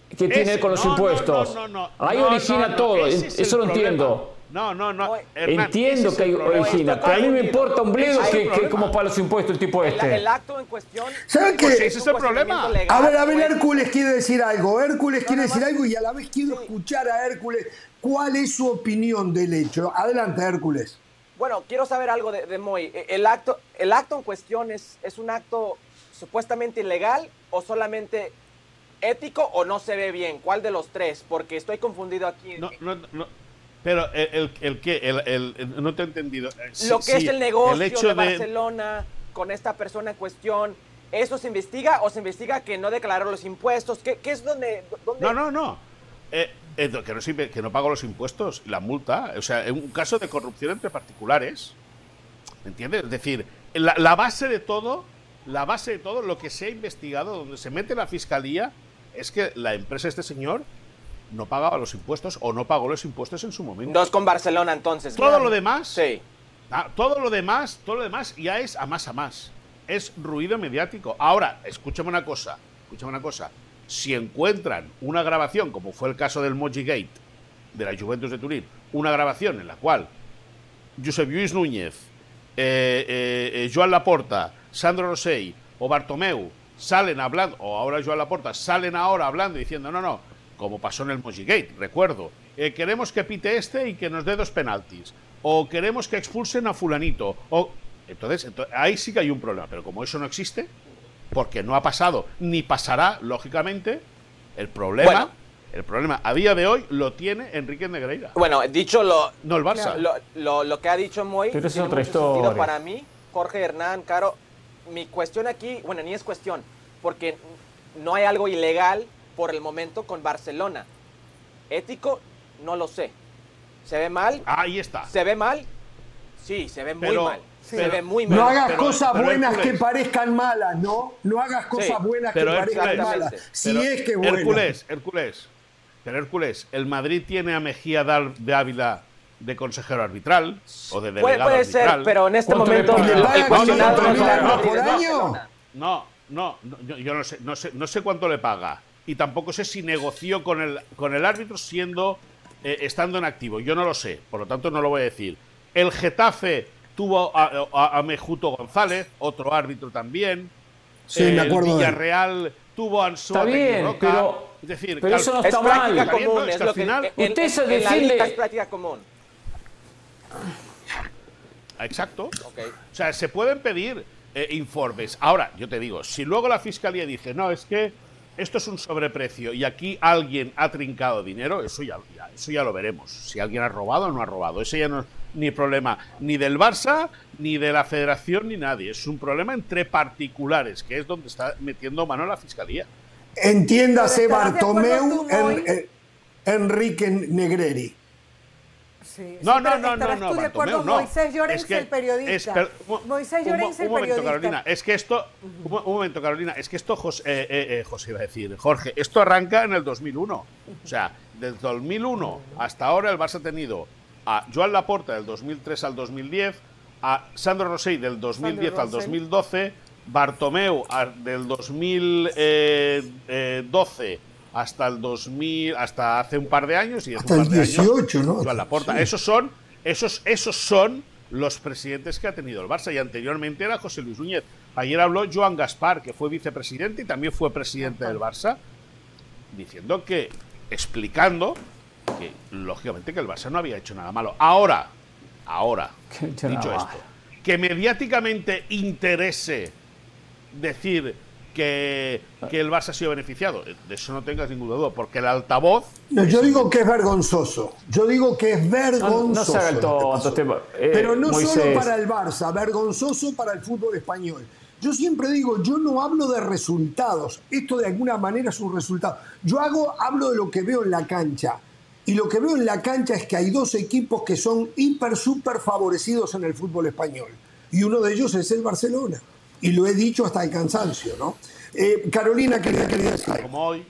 que tiene Ese- con los impuestos. no, no, no. Ahí No, origina no, no, todo, eso lo problema. entiendo. No, no, no. Hernán, Entiendo que el problema. origina, pero a mí me importa un bledo que, el como para los impuestos el tipo El, este. el acto en cuestión. ¿Sabe qué? pues, Ese es el problema. legal, A ver, a ver. Hércules quiere decir algo. Hércules quiere decir algo y a la vez quiero Sí. escuchar a Hércules. ¿Cuál es su opinión del hecho? Adelante, Hércules. Bueno, quiero saber algo de, de Moy. E- El acto, el acto en cuestión es, es un acto supuestamente ilegal o solamente ético o no se ve bien. ¿Cuál de los tres? Porque estoy confundido aquí. No, no, no. Pero el, el, el que, el, el- el- no te he entendido. Eh, sí, Lo que es sí, el negocio el hecho de Barcelona con esta persona en cuestión. ¿Eso se investiga o se investiga que no declaró los impuestos? ¿Qué, qué es donde, donde- No, no, no. Eh, eh, que, no que no pago los impuestos, la multa. O sea, en un caso de corrupción entre particulares. ¿Me entiendes? Es decir, la, la base de todo, la base de todo, lo que se ha investigado, donde se mete la fiscalía, es que la empresa de este señor no pagaba los impuestos o no pagó los impuestos en su momento. Dos con Barcelona entonces. Todo lo demás, Sí. Ah, todo lo demás, todo lo demás ya es a más a más. Es ruido mediático. Ahora, escúchame una cosa, escúchame una cosa. Si encuentran una grabación, como fue el caso del Moji Gate de la Juventus de Turín, una grabación en la cual Josep Lluís Núñez, eh, eh, eh, Joan Laporta, Sandro Rosell o Bartomeu salen hablando, o ahora Joan Laporta, salen ahora hablando diciendo, no, no, como pasó en el Gate, recuerdo, eh, queremos que pite este y que nos dé dos penaltis, o queremos que expulsen a fulanito, o... Entonces, ahí sí que hay un problema, pero como eso no existe, porque no ha pasado ni pasará, lógicamente, el problema... El problema a día de hoy lo tiene Enrique Negreira. Bueno, dicho lo. No el Barça. Lo, lo, que ha dicho Moy. Pero es otra historia. Para mí, Jorge Hernán, Caro, mi cuestión aquí, bueno, ni es cuestión, porque no hay algo ilegal por el momento con Barcelona. Ético, no lo sé. ¿Se ve mal? Ahí está. ¿Se ve mal? Sí, se ve muy mal. se ve muy mal. No hagas cosas buenas que parezcan malas, ¿no? No hagas cosas buenas que parezcan malas. Si es que bueno. Hércules, Hércules. Pero Hércules, ¿el Madrid tiene a Mejía de Ávila de consejero arbitral o de delegado puede, puede ser, pero en este momento el cuestionado por año. No, no, yo no sé, no sé, no sé cuánto le paga y tampoco sé si negoció con el con el árbitro siendo eh, estando en activo. Yo no lo sé, por lo tanto no lo voy a decir. El Getafe tuvo a, Mejuto González, otro árbitro también. Sí, me acuerdo. El Villarreal tuvo a Ansua Está bien, pero, es decir, pero eso no está mal. Común, es, lo que, final, usted se defiende. es práctica común. Exacto. O sea, se pueden pedir eh, informes. Ahora, yo te digo, si luego la fiscalía dice, no, es que esto es un sobreprecio y aquí alguien ha trincado dinero, eso ya, eso ya lo veremos. Si alguien ha robado o no ha robado. Ese ya no es ni problema ni del Barça, ni de la federación, ni nadie. Es un problema entre particulares, que es donde está metiendo mano la fiscalía. Entiéndase Bartomeu, Enrique Negreri no, no, no, no, no, Bartomeu, no. Moisés Llorens, es que, el periodista. Es, Moisés Llorens, un, un, momento, Carolina, es que esto, un, momento, Carolina, es que esto, José, eh, eh, eh, José iba a decir, Jorge, esto arranca en el 2001. O sea, desde 2001 hasta ahora el Barça ha tenido a Joan Laporta del 2003 al 2010, a Sandro Rosell del 2010 al 2012, Bartomeu del 2012 hasta el 2000, hasta hace un par de años y hasta el 18, ¿no? la Laporta. Esos son, esos, esos son los presidentes que ha tenido el Barça y anteriormente era José Luis Núñez. Ayer habló Joan Gaspar, que fue vicepresidente y también fue presidente del Barça, diciendo que, explicando que lógicamente que el Barça no había hecho nada malo. Ahora, ahora, <laughs> dicho esto, que mediáticamente interese decir que, el Barça ha sido beneficiado. De eso no tengas ninguna duda, porque el altavoz. No, yo digo que es vergonzoso. Yo digo que es vergonzoso. No, eh, Pero no solo para el Barça, vergonzoso para el fútbol español. Yo siempre digo, yo no hablo de resultados. Esto de alguna manera es un resultado. Yo hago, hablo de lo que veo en la cancha. Y lo que veo en la cancha es que hay dos equipos que son hiper, súper favorecidos en el fútbol español. Y uno de ellos es el Barcelona y lo he dicho hasta el cansancio, ¿no? Eh, Carolina, quería, quería decir. Como hoy.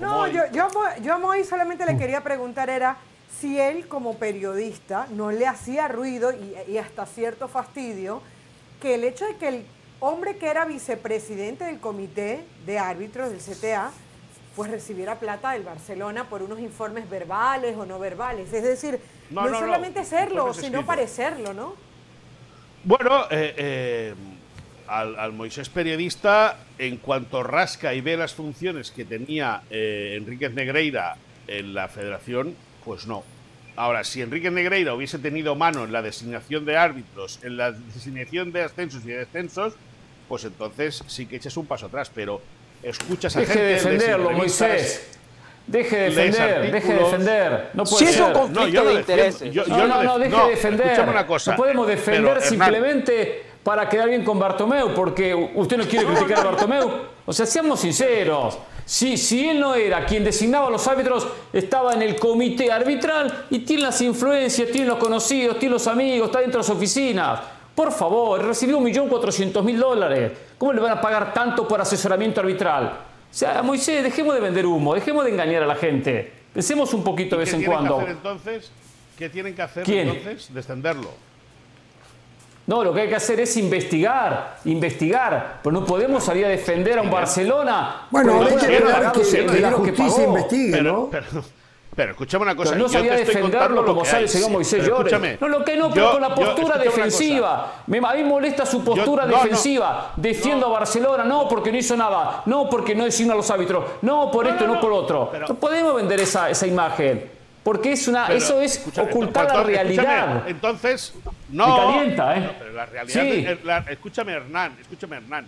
no, Yo, yo, a Moy solamente le quería preguntar era si él como periodista no le hacía ruido y, hasta cierto fastidio que el hecho de que el hombre que era vicepresidente del comité de árbitros del CTA pues recibiera plata del Barcelona por unos informes verbales o no verbales. Es decir, no, solamente serlo, sino parecerlo, ¿no? Bueno, eh, eh al, Moisés periodista, en cuanto rasca y ve las funciones que tenía eh, Enríquez Negreira en la federación, pues no. Ahora, si Enrique Negreira hubiese tenido mano en la designación de árbitros, en la designación de ascensos y de descensos, pues entonces sí que echas un paso atrás, pero escuchas a deje gente... de defenderlo, Moisés. Deje de defender, deje de defender. No puede si es un conflicto de intereses. no, no, no, deje de defender. Una cosa, no podemos defender simplemente para quedar bien con Bartomeu, porque usted no quiere <laughs> criticar a Bartomeu. O sea, seamos sinceros. Si, si él no era quien designaba a los árbitros, estaba en el comité arbitral y tiene las influencias, tiene los conocidos, tiene los amigos, está dentro de las oficinas. Por favor, recibió 1.400.000 dólares. ¿Cómo le van a pagar tanto por asesoramiento arbitral? O sea, Moisés, dejemos de vender humo, dejemos de engañar a la gente. Pensemos un poquito de vez en cuando. Que hacer, entonces? ¿Qué tienen que hacer entonces? Descenderlo. No, lo que hay que hacer es investigar, investigar. Pero no podemos salir a defender a un Barcelona. Bueno, hay que, que, que, la justicia investigue, ¿no? Pero escúchame una cosa. Pero no sabía defenderlo como sabe el señor Moisés Llores. No, lo que no, pero con la postura defensiva. Me, a mí me molesta su postura defensiva. Defiendo a Barcelona, no porque no hizo nada, no porque no designa a los árbitros, no por esto, no, por otro. no podemos vender esa, esa imagen. Porque es una, eso es ocultar la realidad. Entonces, no. Me calienta, ¿eh? pero la realidad. escúchame, Hernán, escúchame, Hernán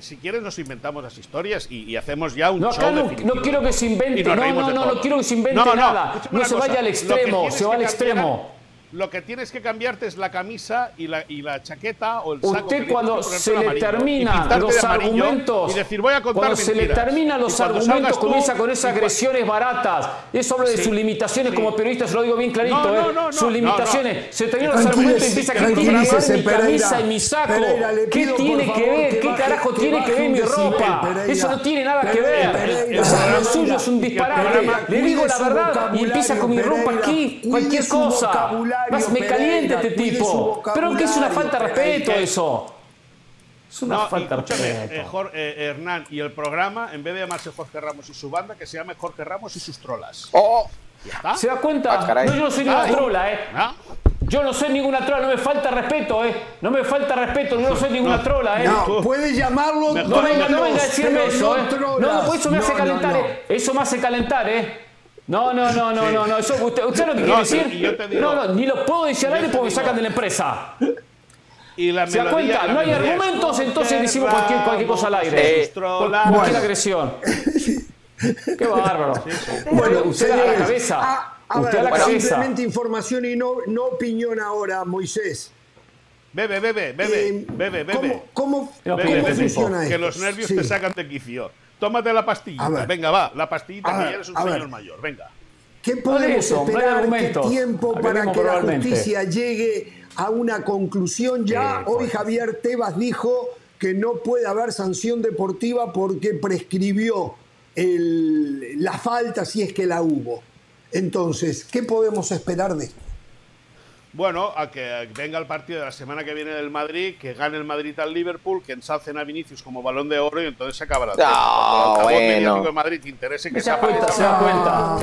si quieres nos inventamos las historias y, hacemos ya un no, show no, no, quiero que se invente, no, no, no, no, quiero que se invente nada. No se vaya al extremo, se va al extremo. Lo que tienes que cambiarte es la camisa y la, y la chaqueta o el saco. Usted cuando se le termina los argumentos, y decir, voy a contar cuando se le terminan los argumentos, comienza con esas agresiones baratas. Eso habla de sus limitaciones como periodista, se lo digo bien clarito, ¿eh? sus limitaciones. Se terminan los argumentos y empieza a criticar mi camisa y mi saco. ¿Qué tiene que ver? ¿Qué carajo tiene que ver mi ropa? Eso no tiene nada que ver. Lo suyo es un disparate. Le digo la verdad y empieza con mi ropa aquí, cualquier cosa me calienta este tipo. Pero que es una falta de respeto eso. Es una falta de respeto. Eh, Jorge, eh, Hernán, y el programa, en vez de llamarse Jorge Ramos y su banda, que se llame Jorge Ramos y sus trolas. Oh. ¿Se da cuenta? Ah, no, yo no soy ninguna trola, ¿eh? Yo no soy ninguna trola, no me falta respeto, ¿eh? No me falta respeto, no soy ninguna trola, ¿eh? No, puedes llamarlo. no, venga, no venga a decirme eso, ¿eh? No, no, eso me hace calentar, ¿eh? Eso me hace calentar, ¿eh? No, no, no, no, no, no. Eso, usted, ¿Usted lo que quiere decir? no, no, ni lo puedo decir al aire porque me sacan de la empresa. Y la ¿Se da cuenta? No hay argumentos, entonces decimos cualquier, cualquier cosa al aire. Cualquier agresión. <laughs> Qué bárbaro. Bueno, usted a la cabeza. A, usted a la cabeza. Simplemente información y no, no opinión ahora, Moisés. Bebe, bebe, bebe, eh, bebe, bebe. ¿Cómo, cómo, cómo funciona Que los nervios te sacan de quicio. Tómate la pastillita. Venga, va, la pastillita que ya eres un señor mayor. Venga. ¿Qué podemos esperar? ¿Qué tiempo para que la justicia llegue a una conclusión? Ya hoy Javier Tebas dijo que no puede haber sanción deportiva porque prescribió la falta si es que la hubo. Entonces, ¿qué podemos esperar de esto? Bueno, a que venga el partido de la semana que viene del Madrid, que gane el Madrid al Liverpool, que ensalcen a Vinicius como balón de oro y entonces se acaba la No, bueno. de Madrid te interese que se da cuenta, se da cuenta.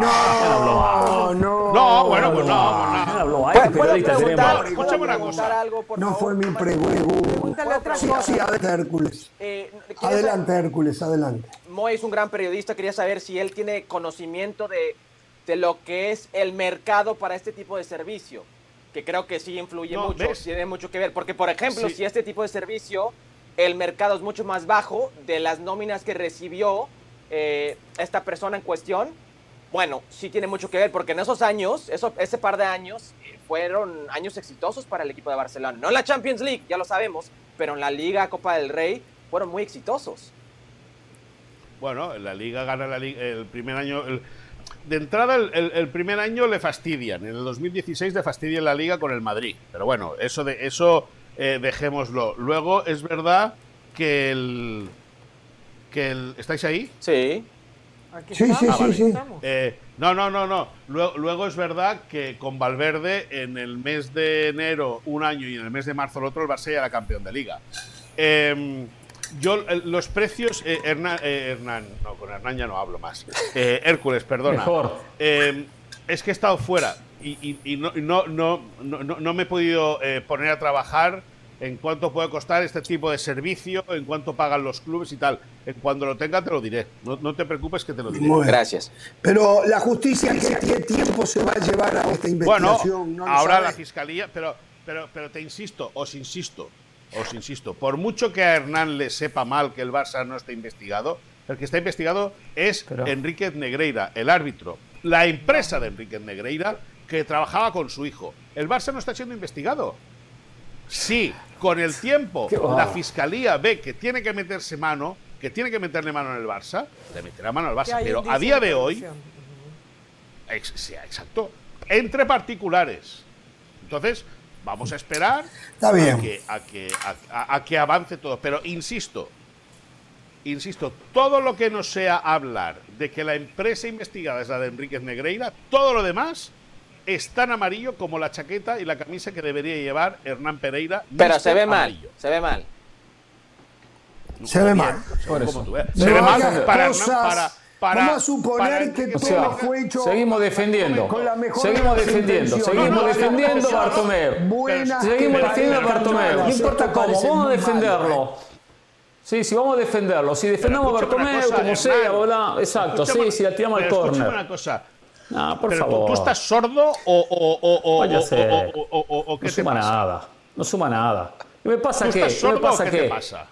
No, no, no, bueno, pues no, pues nada. Escúchame una cosa. No fue mi pregunta. Sí, sí, adelante, Hércules. Eh, adelante, Hércules, adelante. Moy es un gran periodista, quería saber si él tiene conocimiento de de lo que es el mercado para este tipo de servicio, que creo que sí influye mucho, tiene mucho que ver, porque por ejemplo, si este tipo de servicio, el mercado es mucho más bajo de las nóminas que recibió eh, esta persona en cuestión, bueno, sí tiene mucho que ver, porque en esos años, eso, ese par de años, eh, fueron años exitosos para el equipo de Barcelona. No en la Champions League, ya lo sabemos, pero en la Liga, Copa del Rey, fueron muy exitosos. Bueno, en la Liga gana la Liga, el primer año de entrada, el, primer año le fastidian. En el 2016 le fastidian la liga con el Madrid. Pero bueno, eso, de, eso eh, dejémoslo. Luego, es verdad que el. Que el ¿Estáis ahí? Sí. sí, sí, sí, sí. Eh, no, no, no, no. Luego, luego, es verdad que con Valverde en el mes de enero un año y en el mes de marzo el otro, el Barça ya era campeón de liga. Eh, yo, los precios, eh, eh, Hernán, no, con Hernán ya no hablo más. Eh, Hércules, perdona. Mejor. es que he estado fuera y, no, no, no, no, me he podido poner a trabajar en cuánto puede costar este tipo de servicio, en cuánto pagan los clubes y tal. Cuando lo tenga te lo diré. No, te preocupes que te lo diré. Gracias. Pero la justicia, ¿qué tiempo se va a llevar a esta investigación? Bueno, ahora la fiscalía, pero, pero, pero te insisto, os insisto, os insisto, por mucho que a Hernán le sepa mal que el Barça no esté investigado, el que está investigado es Enriquez Negreira, el árbitro, la empresa de Enriquez Negreira que trabajaba con su hijo. El Barça no está siendo investigado. Sí, con el tiempo la fiscalía ve que tiene que meterse mano, que tiene que meterle mano en el Barça, le meterá mano al Barça. Pero a día de hoy, exacto, entre particulares. Entonces, Vamos a esperar A, que, a, que, avance todo. Pero insisto, insisto, todo lo que no sea hablar de que la empresa investigada es la de Enríquez Negreira, todo lo demás es tan amarillo como la chaqueta y la camisa que debería llevar Hernán Pereira. Pero se ve mal, se ve mal. Se ve mal. Se ve mal para, Vamos a suponer que todo fue hecho. Seguimos defendiendo. seguimos defendiendo. Seguimos defendiendo a Bartomeu. seguimos defendiendo a Bartomeu. No importa cómo, vamos a defenderlo. Sí, sí, vamos a defenderlo. Si defendemos a Bartomeu, como sea, ¿verdad? exacto, sí, si la tiramos al córner. una cosa. No, por favor. ¿tú, estás sordo o, qué no te suma nada. No suma nada. ¿Qué me pasa qué? ¿Qué me pasa qué? Te pasa?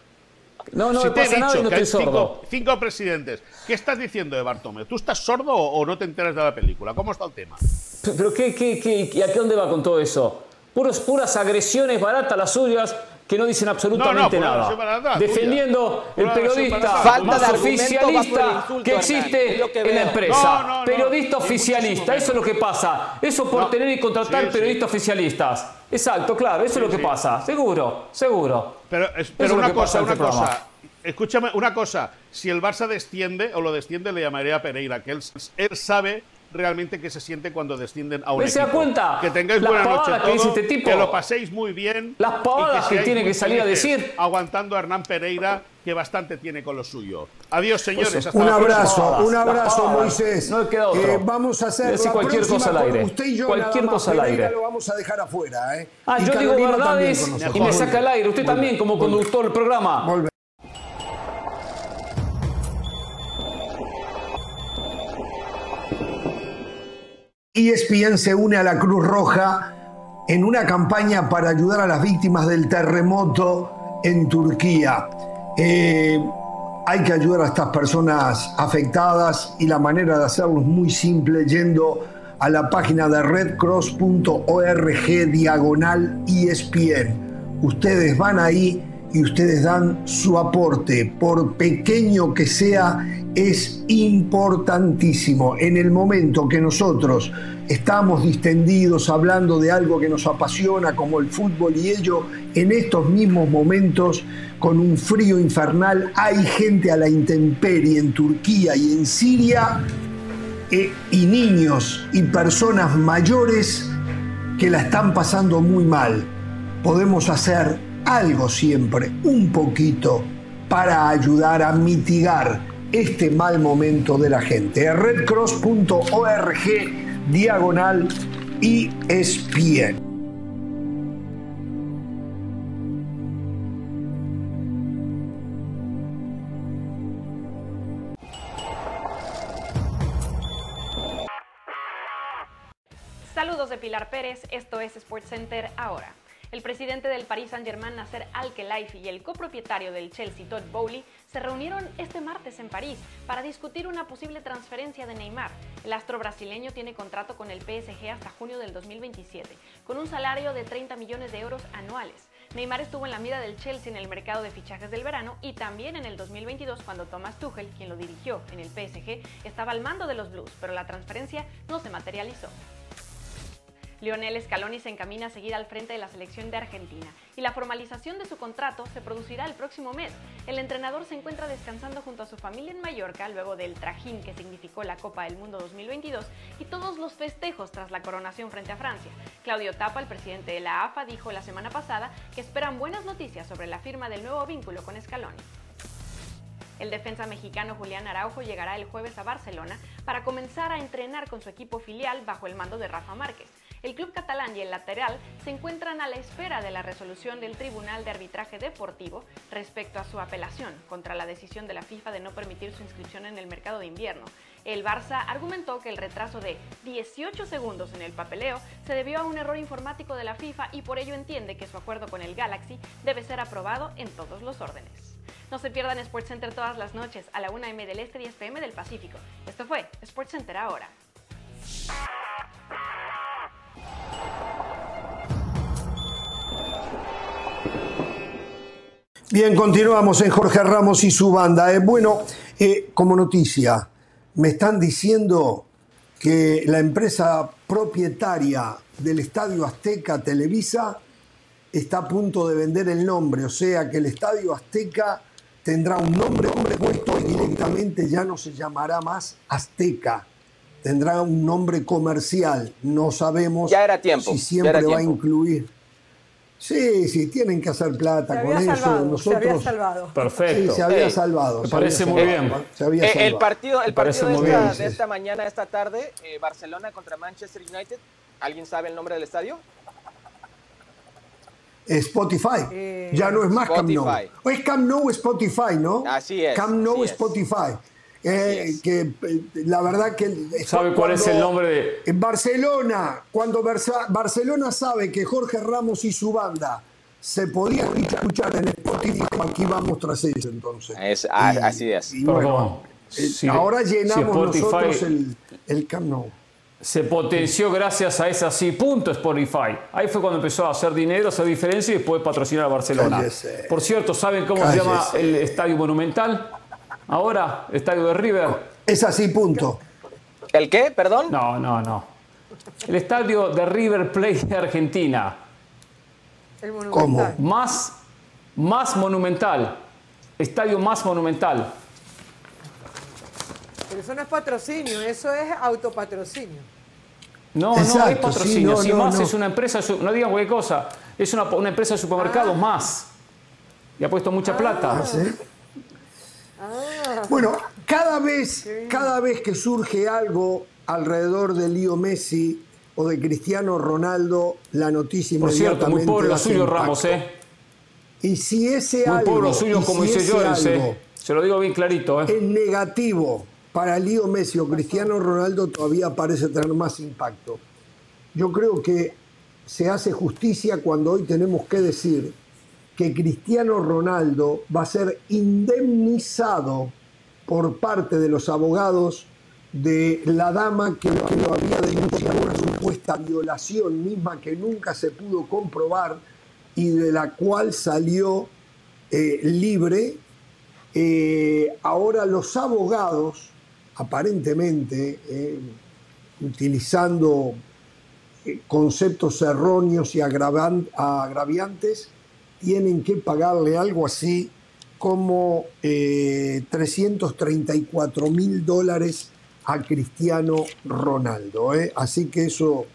No, no si me pasa nada y no estoy sordo. Cinco, presidentes. ¿Qué estás diciendo de Bartomeu? ¿Tú estás sordo o no te enteras de la película? ¿Cómo está el tema? ¿Pero qué, qué, qué, a qué dónde va con todo eso? Puros, puras agresiones baratas las suyas que no dicen absolutamente nada. Defendiendo el periodista más oficialista que existe en la empresa. periodista oficialista, eso es lo que pasa. Eso por tener y contratar periodistas oficialistas. Exacto, claro, eso es lo que pasa. Seguro, seguro. Pero, pero una cosa, una cosa. Escúchame, una cosa. Si el Barça desciende o lo desciende, le llamaría a Pereira, que él, él sabe realmente que se siente cuando descienden a un equipo. cuenta? Que tengáis buena noche que, este tipo. que lo paséis muy bien. Las pavadas que, tiene que salir a decir. Aguantando a Hernán Pereira, que bastante tiene con lo suyo. Adiós, pues, señores. un abrazo, un abrazo, Moisés. No queda otro. Eh, vamos a hacer cualquier cosa al aire. Usted y yo cualquier cosa al aire. lo vamos a dejar afuera. ¿eh? Ah, yo digo verdades y me saca al aire. Usted también, como conductor del programa. ESPN se une a la Cruz Roja en una campaña para ayudar a las víctimas del terremoto en Turquía. Eh, hay que ayudar a estas personas afectadas y la manera de hacerlo es muy simple yendo a la página de redcross.org diagonal ESPN. Ustedes van ahí y ustedes dan su aporte, por pequeño que sea, es importantísimo. En el momento que nosotros estamos distendidos hablando de algo que nos apasiona como el fútbol y ello, en estos mismos momentos, con un frío infernal, hay gente a la intemperie en Turquía y en Siria, eh, y niños y personas mayores que la están pasando muy mal. Podemos hacer algo siempre, un poquito, para ayudar a mitigar este mal momento de la gente. redcross.org diagonal ESPN. Saludos de Pilar Pérez, esto es SportsCenter ahora. El presidente del Paris Saint-Germain, Nasser Al-Khelaifi, y el copropietario del Chelsea, Todd Bowley, se reunieron este martes en París para discutir una posible transferencia de Neymar. El astro brasileño tiene contrato con el PSG hasta junio del 2027, con un salario de 30 millones de euros anuales. Neymar estuvo en la mira del Chelsea en el mercado de fichajes del verano y también en el 2022 cuando Thomas Tuchel, quien lo dirigió en el PSG, estaba al mando de los Blues, pero la transferencia no se materializó. Lionel Scaloni se encamina a seguir al frente de la selección de Argentina y la formalización de su contrato se producirá el próximo mes. El entrenador se encuentra descansando junto a su familia en Mallorca luego del trajín que significó la Copa del Mundo 2022 y todos los festejos tras la coronación frente a Francia. Claudio Tapa, el presidente de la AFA, dijo la semana pasada que esperan buenas noticias sobre la firma del nuevo vínculo con Scaloni. El defensa mexicano Julián Araujo llegará el jueves a Barcelona para comenzar a entrenar con su equipo filial bajo el mando de Rafa Márquez. El club catalán y el lateral se encuentran a la espera de la resolución del Tribunal de Arbitraje Deportivo respecto a su apelación contra la decisión de la FIFA de no permitir su inscripción en el mercado de invierno. El Barça argumentó que el retraso de 18 segundos en el papeleo se debió a un error informático de la FIFA y por ello entiende que su acuerdo con el Galaxy debe ser aprobado en todos los órdenes. No se pierdan SportsCenter todas las noches a la 1 m del Este y 10 pm del Pacífico. Esto fue SportsCenter ahora. Bien, continuamos en Jorge Ramos y su banda. Eh, bueno, eh, como noticia, me están diciendo que la empresa propietaria del Estadio Azteca Televisa está a punto de vender el nombre, o sea que el Estadio Azteca tendrá un nombre, nombre puesto y directamente ya no se llamará más Azteca, tendrá un nombre comercial, no sabemos ya era tiempo, si siempre va a incluir Sí, sí, tienen que hacer plata con eso. Nosotros, se había salvado. Perfecto. Sí, se había salvado. Me parece muy bien. Se había eh, el partido, el partido de, esta, de, esta, mañana, esta tarde, eh, Barcelona contra Manchester United. ¿Alguien sabe el nombre del estadio? Spotify. Eh, ya no es más Spotify. Camp Nou. O es Camp Nou Spotify, ¿no? Así es. Camp Nou Spotify. Eh, que eh, la verdad que sabe cuál es el nombre de en Barcelona cuando Barcelona sabe que Jorge Ramos y su banda se podían escuchar en Spotify aquí vamos tras ellos entonces. Así es. eh, ahora llenamos nosotros el, el Camp Nou. se potenció gracias a ese así punto Spotify. Ahí fue cuando empezó a hacer dinero, hacer diferencia y después patrocinar a Barcelona. Por cierto, ¿saben cómo se llama el Estadio Monumental? Ahora, estadio de River. Es así, punto. ¿El qué? Perdón. No, no, no. El estadio de River Plate de Argentina. El monumental. ¿Cómo? Más, más monumental. Estadio más monumental. Pero eso no es patrocinio, eso es autopatrocinio. No, no es patrocinio. si más es una empresa, no digan cualquier cosa, es una, empresa de supermercados ah. más. Y ha puesto mucha plata. ¿Ah, ¿sí? Ah. Bueno, cada vez, cada vez que surge algo alrededor de Lío Messi o de CristianoRonaldo, la noticia Por cierto, muy pobre lo suyo Ramos, ¿eh? Y si ese muy algo... Muy pobre suyo, como dice yo, ¿eh? Se lo digo bien clarito, ¿eh? Es negativo para Lío Messi o Cristiano Ronaldo todavía parece tener más impacto. Yo creo que se hace justicia cuando hoy tenemos que decir que Cristiano Ronaldo va a ser indemnizado por parte de los abogados de la dama que lo, había denunciado una supuesta violación misma que nunca se pudo comprobar y de la cual salió eh, libre. Eh, ahora los abogados, aparentemente, eh, utilizando conceptos erróneos y agraviantes, tienen que pagarle algo así como 334 eh, mil dólares a Cristiano Ronaldo. ¿eh? Así que eso,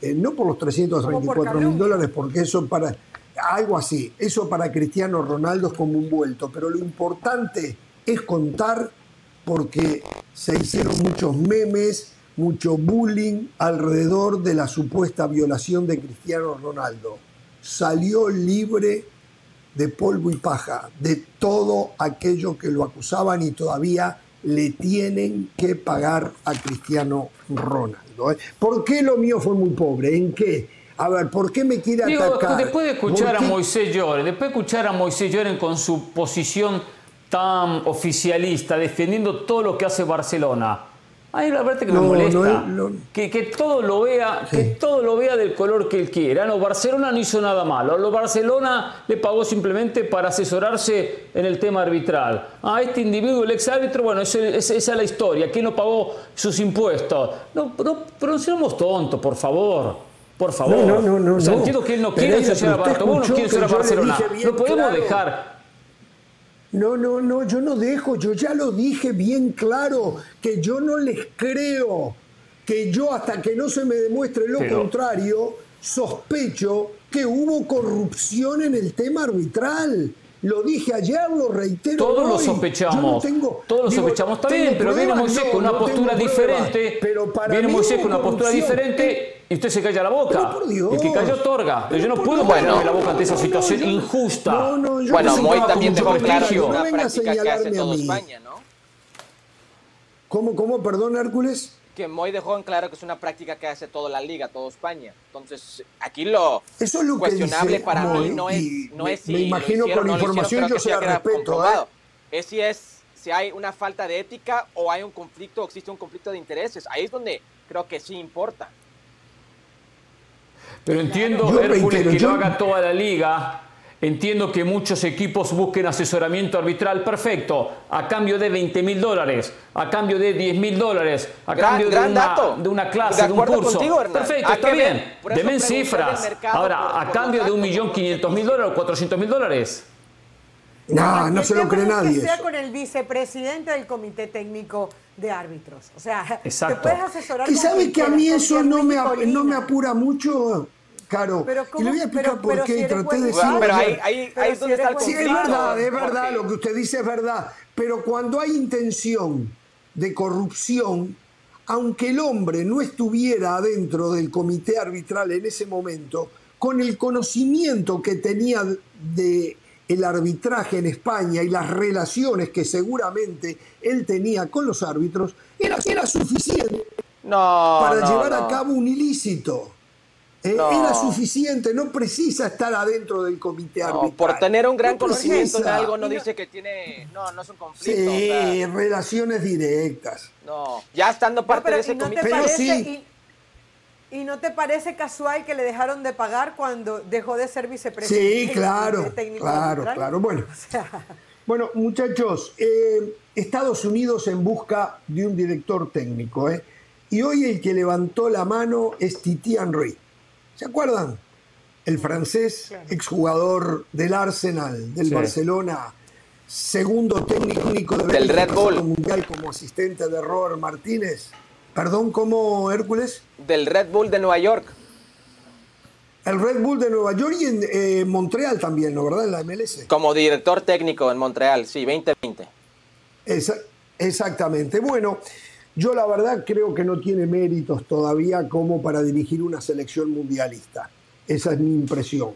eh, no por los 334 mil dólares, porque eso para, algo así, eso para Cristiano Ronaldo es como un vuelto, pero lo importante es contar porque se hicieron muchos memes, mucho bullying alrededor de la supuesta violación de Cristiano Ronaldo salió libre de polvo y paja, de todo aquello que lo acusaban y todavía le tienen que pagar a Cristiano Ronaldo. ¿eh? ¿Por qué lo mío fue muy pobre? ¿En qué? A ver, ¿por qué me quiere atacar? Después de escuchar a Moisés Lloren, después de escuchar a Moisés Lloren con su posición tan oficialista, defendiendo todo lo que hace Barcelona, Ay, la verdad que me molesta. Que, todo lo vea, que todo lo vea del color que él quiera. No, Barcelona no hizo nada malo. Lo Barcelona le pagó simplemente para asesorarse en el tema arbitral. A este individuo, el ex árbitro, bueno, esa, es la historia. ¿Quién no pagó sus impuestos? No, no, pero no seamos tontos, por favor. Por favor. No, no, no. O entiendo que él no quiere asociar a Barcelona. no quiere ser a Barcelona. No podemos dejar no, no, no, yo no dejo, yo ya lo dije bien claro, que yo no les creo, que yo hasta que no se me demuestre lo contrario, sospecho que hubo corrupción en el tema arbitral. Lo dije ayer, lo reitero. Todos lo sospechamos. todos lo sospechamos. Está bien, pero viene Moisés con una postura diferente. Viene Moisés con una postura diferente y usted se calla la boca. El que cayó otorga. Yo no puedo bueno, la boca ante esa situación injusta. No, no, yo bueno, Moy también dejó claro que una práctica que hace todo España, ¿no? ¿Cómo, cómo? Perdón, Hércules que Moy dejó en claro que es una práctica que hace toda la liga, toda España. Entonces, aquí lo, Eso es lo cuestionable para mí no es, no es si me imagino con información yo se respeto, ¿eh? Es si es si hay una falta de ética o hay un conflicto, existe un conflicto de intereses. Ahí es donde creo que sí importa. Pero entiendo, Hércules, que lo haga toda la liga Entiendo que muchos equipos busquen asesoramiento arbitral perfecto, a cambio de 20 mil dólares, a cambio de 10 mil dólares, a cambio de, una, de, una, clase, de, un curso. perfecto, está bien. Demen cifras. Ahora, a cambio de 1.500.000 dólares o 400 mil dólares. No, no se lo cree nadie. Que sea con el vicepresidente del Comité Técnico de Árbitros. O sea, te puedes asesorar ¿Y sabe que a mí eso no me, no me apura mucho? Caro. y le voy a explicar por qué. traté de decir. Pero ahí, ahí, ahí es donde está el Sí, es verdad, es verdad. Lo que usted dice es verdad. Pero cuando hay intención de corrupción, aunque el hombre no estuviera dentro del comité arbitral en ese momento, con el conocimiento que tenía de el arbitraje en España y las relaciones que seguramente él tenía con los árbitros, era, era suficiente para llevar a cabo un ilícito. Eh, era suficiente, no precisa estar adentro del comité arbitral. Por tener un gran conocimiento de algo no, dice que tiene. No, no es un conflicto. Sí, relaciones directas. No, ya estando parte de ese comité. Pero sí. Y, no te parece casual que le dejaron de pagar cuando dejó de ser vicepresidente? Sí, claro. Claro, claro. Bueno, <laughs> bueno muchachos, eh, Estados Unidos en busca de un director técnico. ¿eh? Y hoy el que levantó la mano es Titi Henry. ¿Se acuerdan? El francés, exjugador del Arsenal, del Barcelona, segundo técnico del Red Bull Mundial como asistente de Robert Martínez. Perdón, ¿cómo Hércules? Del Red Bull de Nueva York. El Red Bull de Nueva York y en eh, Montreal también, ¿no? ¿Verdad? En la MLS. Como director técnico en Montreal, sí, 2020. exactamente. Bueno, yo la verdad creo que no tiene méritos todavía como para dirigir una selección mundialista. Esa es mi impresión.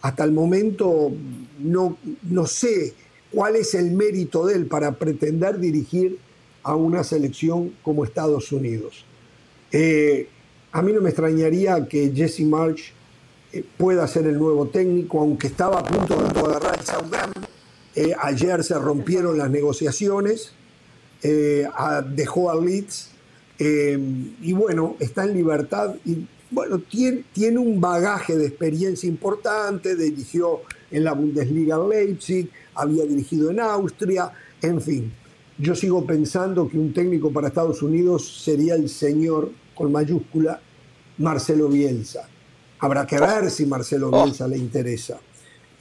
Hasta el momento no, no sé cuál es el mérito de él para pretender dirigir a una selección como Estados Unidos. Eh, a mí no me extrañaría que Jesse March eh, pueda ser el nuevo técnico, aunque estaba a punto de agarrar el Southampton. Eh, ayer se rompieron las negociaciones eh, dejó a Leeds y bueno, está en libertad y bueno, tiene un bagaje de experiencia importante, dirigió en la Bundesliga Leipzig, había dirigido en Austria, en fin. Yo sigo pensando que un técnico para Estados Unidos sería el señor, con mayúscula, Marcelo Bielsa. Habrá que ver si Marcelo oh. Bielsa le interesa.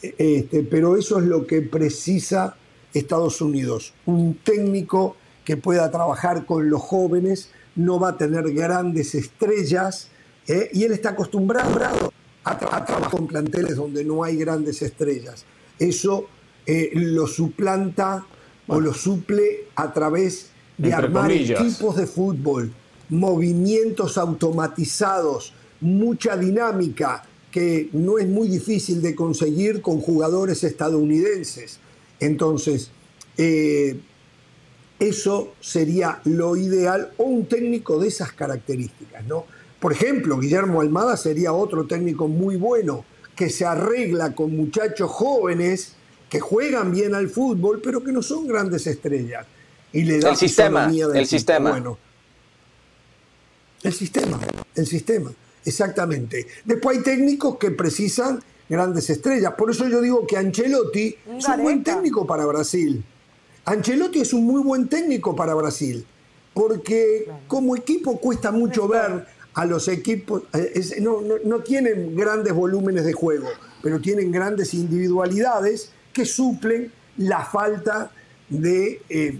E, este, pero eso es lo que precisa Estados Unidos, un técnico que pueda trabajar con los jóvenes, no va a tener grandes estrellas ¿eh? y él está acostumbrado a, trabajar con planteles donde no hay grandes estrellas. Eso eh, lo suplanta o lo suple a través de armar equipos de fútbol, movimientos automatizados, mucha dinámica que no es muy difícil de conseguir con jugadores estadounidenses. Entonces, eh, eso sería lo ideal o un técnico de esas características, ¿no? Por ejemplo, Guillermo Almada sería otro técnico muy bueno que se arregla con muchachos jóvenes que juegan bien al fútbol, pero que no son grandes estrellas. Y le da el sistema, el sistema. Bueno, el sistema, el sistema, exactamente. Después hay técnicos que precisan grandes estrellas. Por eso yo digo que Ancelotti es un buen técnico para Brasil. Ancelotti es un muy buen técnico para Brasil, porque como equipo cuesta mucho ver a los equipos, eh, no, tienen grandes volúmenes de juego, pero tienen grandes individualidades que suplen la falta de eh,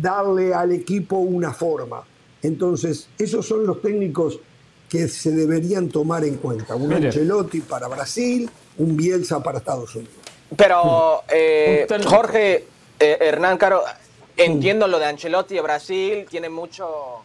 darle al equipo una forma. Entonces, esos son los técnicos que se deberían tomar en cuenta. Un Ancelotti para Brasil, un Bielsa para Estados Unidos. Pero, eh, Jorge, eh, Hernán Caro, entiendo lo de Ancelotti de Brasil, tiene mucho,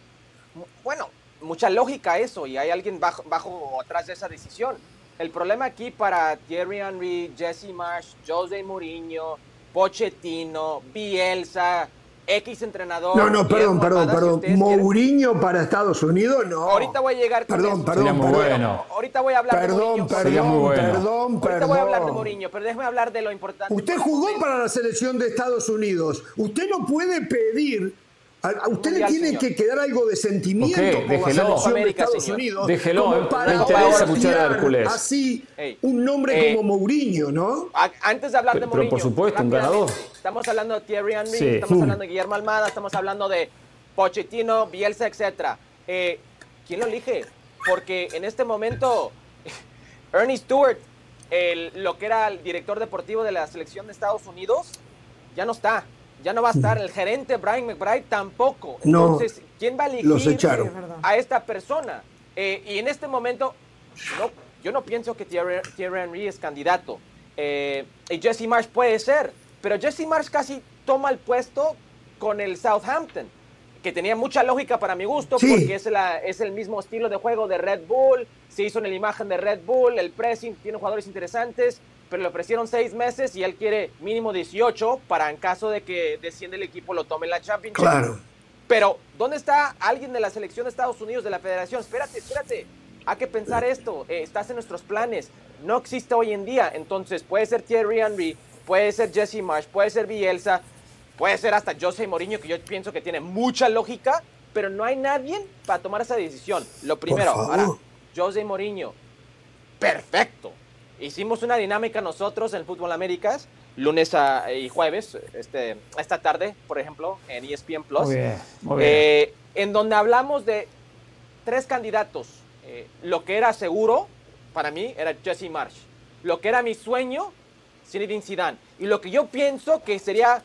bueno, mucha lógica eso y hay alguien bajo, bajo atrás de esa decisión. El problema aquí para Thierry Henry, Jesse Marsh, Jose Mourinho, Pochettino, Bielsa, X entrenador. No, no, perdón, perdón, perdón. Mourinho para Estados Unidos, no. Ahorita voy a llegar con Perdón, perdón, perdón. Bueno. Ahorita voy a hablar de Mourinho. Perdón, bueno. perdón, perdón. Ahorita voy a hablar de Mourinho, pero déjeme hablar de lo importante. Usted jugó para la selección de Estados Unidos. Usted no puede pedir a, usted le tiene que quedar algo de sentimiento okay, con la selección de Estados Unidos. Déjelo, para me interesa escuchar a Hércules. Así, un nombre como Mourinho, ¿no? Antes de hablar de Mourinho. Pero por supuesto, un ganador. Estamos hablando de Thierry Henry, estamos hablando de Guillermo Almada, estamos hablando de Pochettino, Bielsa, etc. Eh, ¿Quién lo elige? Porque en este momento, <laughs> Ernie Stewart, el, lo que era el director deportivo de la selección de Estados Unidos, ya no está ya no va a estar el gerente Brian McBride tampoco. Entonces, ¿quién va a elegir los echaron. a esta persona? Eh, y en este momento, no, yo no pienso que Thierry, Henry es candidato. Eh, y Jesse Marsh puede ser, pero Jesse Marsh casi toma el puesto con el Southampton, que tenía mucha lógica para mi gusto, porque es, la, es el mismo estilo de juego de Red Bull, se hizo en la imagen de Red Bull, el pressing, tiene jugadores interesantes, pero le ofrecieron seis meses y él quiere mínimo 18 para en caso de que desciende el equipo lo tome en la Championship. Claro. Pero, ¿dónde está alguien de la selección de Estados Unidos, de la federación? Espérate, espérate. Hay que pensar esto. Eh, estás en nuestros planes. No existe hoy en día. Entonces, puede ser Thierry Henry, puede ser Jesse Marsh, puede ser Bielsa, puede ser hasta Jose Mourinho, que yo pienso que tiene mucha lógica, pero no hay nadie para tomar esa decisión. Lo primero, ahora, Jose Mourinho, perfecto. Hicimos una dinámica nosotros en el Fútbol Américas lunes y jueves, este, esta tarde, por ejemplo, en ESPN Plus, eh, en donde hablamos de tres candidatos. Eh, lo que era seguro para mí era Jesse Marsh. Lo que era mi sueño, Zinedine Zidane. Y lo que yo pienso que sería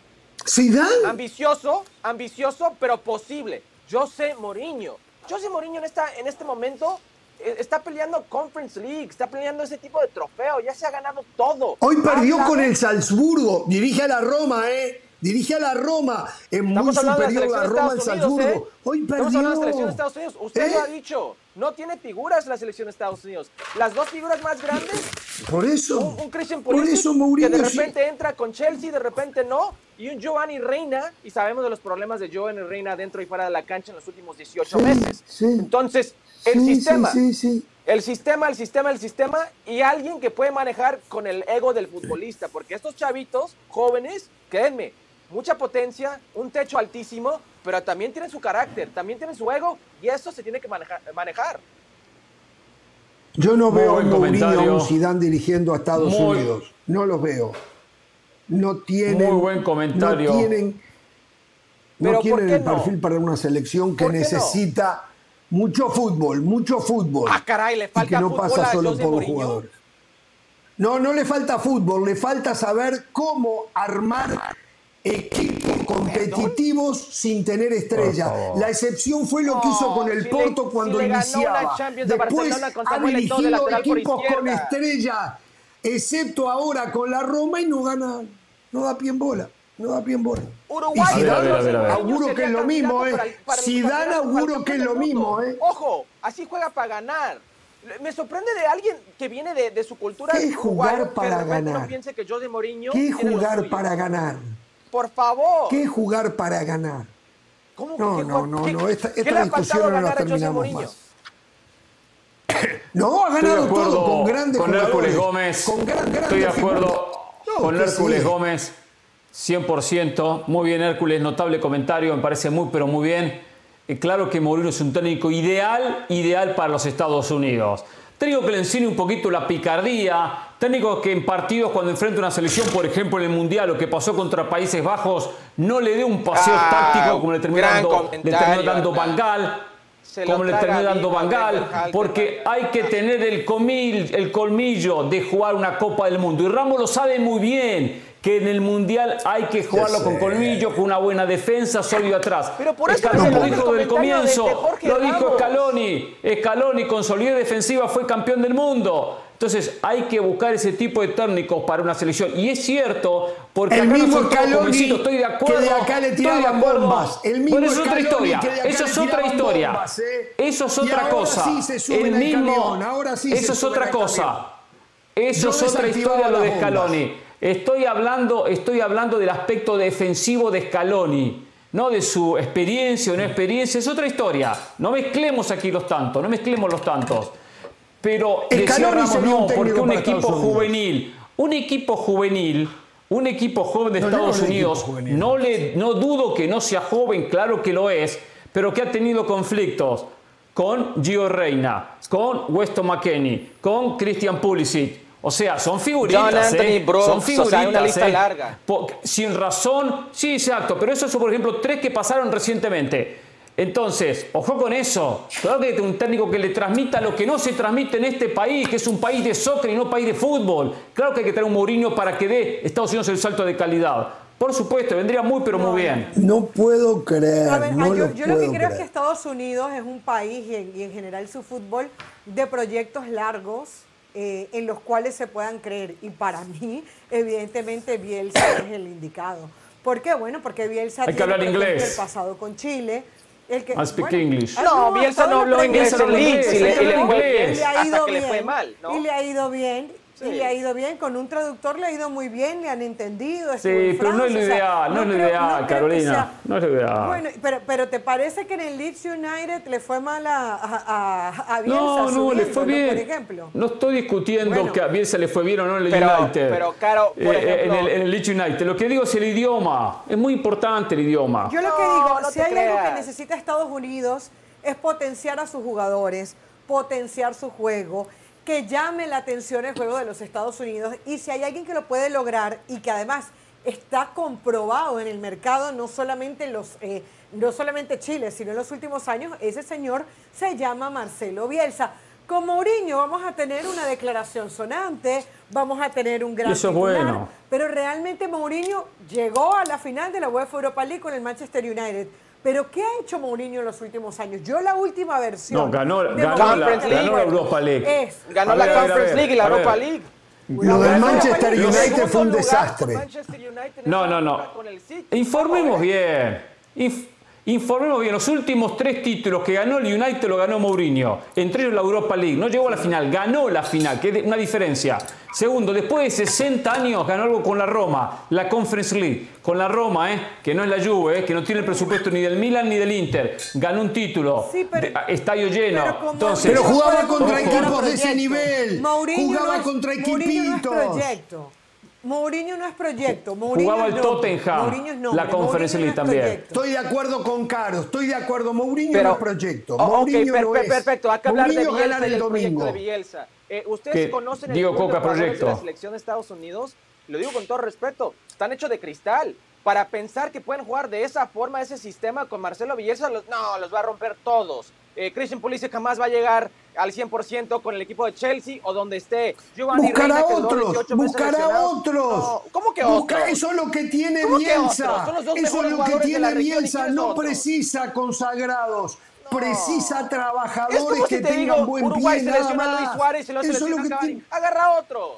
¿Zidane? ambicioso, ambicioso, pero posible. José Mourinho. José Mourinho en, esta, en este momento está peleando Conference League, está peleando ese tipo de trofeo, ya se ha ganado todo. Hoy perdió con el Salzburgo, dirige a la Roma, ¿eh? Dirige a la Roma, es muy superior la, Roma al Salzburgo. ¿eh? Hoy perdió. Estamos hablando de la selección de Estados Unidos, usted lo ha ¿Eh? dicho, no tiene figuras la selección de Estados Unidos. Las dos figuras más grandes, por eso, un, Christian Pulisic, que de repente entra con Chelsea, de repente no, y un Giovanni Reina, y sabemos de los problemas de Giovanni Reina dentro y fuera de la cancha en los últimos 18 meses. Entonces, el sistema. el sistema, el sistema, el sistema y alguien que puede manejar con el ego del futbolista, porque estos chavitos jóvenes, créanme, mucha potencia, un techo altísimo, pero también tienen su carácter, también tienen su ego y eso se tiene que manejar. Yo no veo a Mourinho Zidane dirigiendo a Estados Unidos, no los veo. No tienen Muy buen comentario. No tienen, no tienen el perfil para una selección que necesita mucho fútbol, mucho fútbol. Ah, caray, le falta y que no pasa solo por los jugadores. No, no le falta fútbol, le falta saber cómo armar equipos competitivos sin tener estrella. La excepción fue lo que hizo con el Porto cuando iniciaba. Después ha dirigido equipos con estrella, excepto ahora con la Roma y no gana, no da pie en bola. No da pie en bola. Uruguay, auguro que es lo mismo, ¿eh? dan auguro que es lo mismo, ¿eh? Ojo, así juega para ganar. Me sorprende de alguien que viene de, su cultura. ¿Qué jugar para ganar? piense que José Mourinho ¿Qué jugar para ganar? Por favor. ¿Qué jugar para ganar? ¿Cómo, no, no, no, no, esta, esta discusión no la terminamos más. <coughs> No, ha ganado todo con grandes con Hércules Gómez. Con gran, estoy de acuerdo con Hércules Gómez. 100%. Muy bien, Hércules, notable comentario, me parece muy, pero muy bien. Eh, claro que Mourinho es un técnico ideal, ideal para los Estados Unidos. Técnico que le enseñe un poquito la picardía, técnico que en partidos cuando enfrenta una selección, por ejemplo en el Mundial, lo que pasó contra Países Bajos, no le dé un paseo ah, táctico como le terminó dando, le terminó dando Bangal como le terminó dando Bangal, porque hay que tener el, comil, el colmillo de jugar una Copa del Mundo. Y Ramos lo sabe muy bien que en el Mundial hay que jugarlo con colmillo, con una buena defensa, sólido atrás. Pero por eso Scaloni lo dijo desde el comienzo, lo dijo Scaloni. Scaloni con solidez defensiva fue campeón del mundo. Entonces hay que buscar ese tipo de técnicos para una selección. Y es cierto, porque el acá mismo Scaloni estoy de acuerdo. Que de acá le tiraban bombas. El mismo bueno, es otra historia. Eso es otra historia. ¿eh? Eso es otra cosa. el mismo. Ahora sí eso es otra cosa. Eso es otra historia lo de Scaloni. Estoy hablando, estoy hablando del aspecto defensivo de Scaloni, no de su experiencia o no experiencia, es otra historia. No mezclemos aquí los tantos, no mezclemos los tantos. Pero decía Ramos, no, porque un equipo juvenil, un equipo juvenil, un equipo joven de Estados Unidos, no, le, no dudo que no sea joven, claro que lo es, pero que ha tenido conflictos con Gio Reina, con Weston McKenney, con Christian Pulisic, o sea, son figuritas. ¿eh? son figuritas. una lista ¿eh? larga. sin razón, sí, exacto. Pero esos son, por ejemplo, tres que pasaron recientemente. Entonces, ojo con eso. Claro que un técnico que le transmita lo que no se transmite en este país, que es un país de soccer y no país de fútbol. Claro que hay que tener un Mourinho para que dé Estados Unidos el salto de calidad. Por supuesto, vendría muy, pero muy bien. No puedo creer. no yo, yo lo que creo es que Estados Unidos es un país y en general su fútbol de proyectos largos eh, en los cuales se puedan creer. Y para mí, evidentemente, Bielsa es el indicado. ¿Por qué? Bueno, porque Bielsa Hay que hablar inglés. el pasado con Chile. El que, I speak English. No, Bielsa no habló inglés en Leeds y le, y le fue bien le ha ido hasta que bien, le fue mal, ¿no? Y le ha ido bien. Sí. Y le ha ido bien, con un traductor le ha ido muy bien, le han entendido. Sí, pero no es lo Francia, o sea, ideal, no es lo creo- ideal, Carolina. sea- No es lo ideal. Bueno, pero, pero ¿te parece que en el Leeds United le fue mal a, a, a- a Bielsa No, no, le fue bien. por ejemplo? No estoy discutiendo Bueno. que a Bielsa le fue bien o no en el Pero- United. pero, por Eh, eh, ejemplo- en, el, en el Leeds United. Lo que digo es el idioma. Es muy importante el idioma. Yo lo que digo, no si hay algo que necesita Estados Unidos es potenciar a sus jugadores, potenciar su juego, que llame la atención el juego de los Estados Unidos y si hay alguien que lo puede lograr y que además está comprobado en el mercado, no solamente en los, eh, no solamente Chile, sino en los últimos años, ese señor se llama Marcelo Bielsa. Con Mourinho vamos a tener una declaración sonante, vamos a tener un gran eso titular, bueno. pero realmente Mourinho llegó a la final de la UEFA Europa League con el Manchester United. Pero ¿qué ha hecho Mourinho en los últimos años? Yo la última versión. No, ganó- la- ganó la Europa League. Es, Ganó la Conference ver, League y la. Europa League. Lo del Manchester United fue un desastre. Manchester United en No, no, no. con el City. Informemos bien. Inf- informemos bien. Los últimos tres títulos que ganó el United lo ganó Mourinho. Entre ellos la Europa League. No llegó a la final, ganó la final, que es una diferencia. Segundo, después de 60 años ganó algo con la Roma, la Conference League. Con la Roma, ¿eh? que no es la Juve, ¿eh? que no tiene el presupuesto ni del Milan ni del Inter. Ganó un título. Sí, pero- de- estadio lleno. pero como- Entonces, Pero jugaba contra equipos de ese nivel. Mourinho Jugaba no es- contra Mourinho no es equipitos. proyecto. Mourinho no es proyecto. Mourinho Jugaba es el nombre. Tottenham, Mourinho es nombre. la Conference League no es también. proyecto. Estoy de acuerdo con Caro, estoy de acuerdo. Mourinho Pero- no es proyecto. Oh, Mourinho per- no per- es. perfecto. Hay que hablar de Mourinho Bielsa ganar y el el proyecto domingo. de Bielsa. Eh, Ustedes conocen el de Coca, jugadores de proyecto. la selección de Estados Unidos. Lo digo con todo respeto. Están hechos de cristal. Para pensar que pueden jugar de esa forma, ese sistema con Marcelo Bielsa, los- no, los va a romper todos. Eh, Christian Pulisic jamás va a llegar al 100% con el equipo de Chelsea o donde esté. Giovanni Buscará Reina, otros, 18 meses buscará otros. No, ¿Cómo que Busca- otros? Eso es lo que tiene ¿Cómo que Bielsa. Eso es lo que tiene región, ¿y Bielsa. No otros? precisa consagrados. Precisa Es trabajadores que te tengan digo, buen Uruguay pie selecciona a Luis. Suárez y lo Eso es selecciona lo a que Cavani. tiene- Agarra a otros.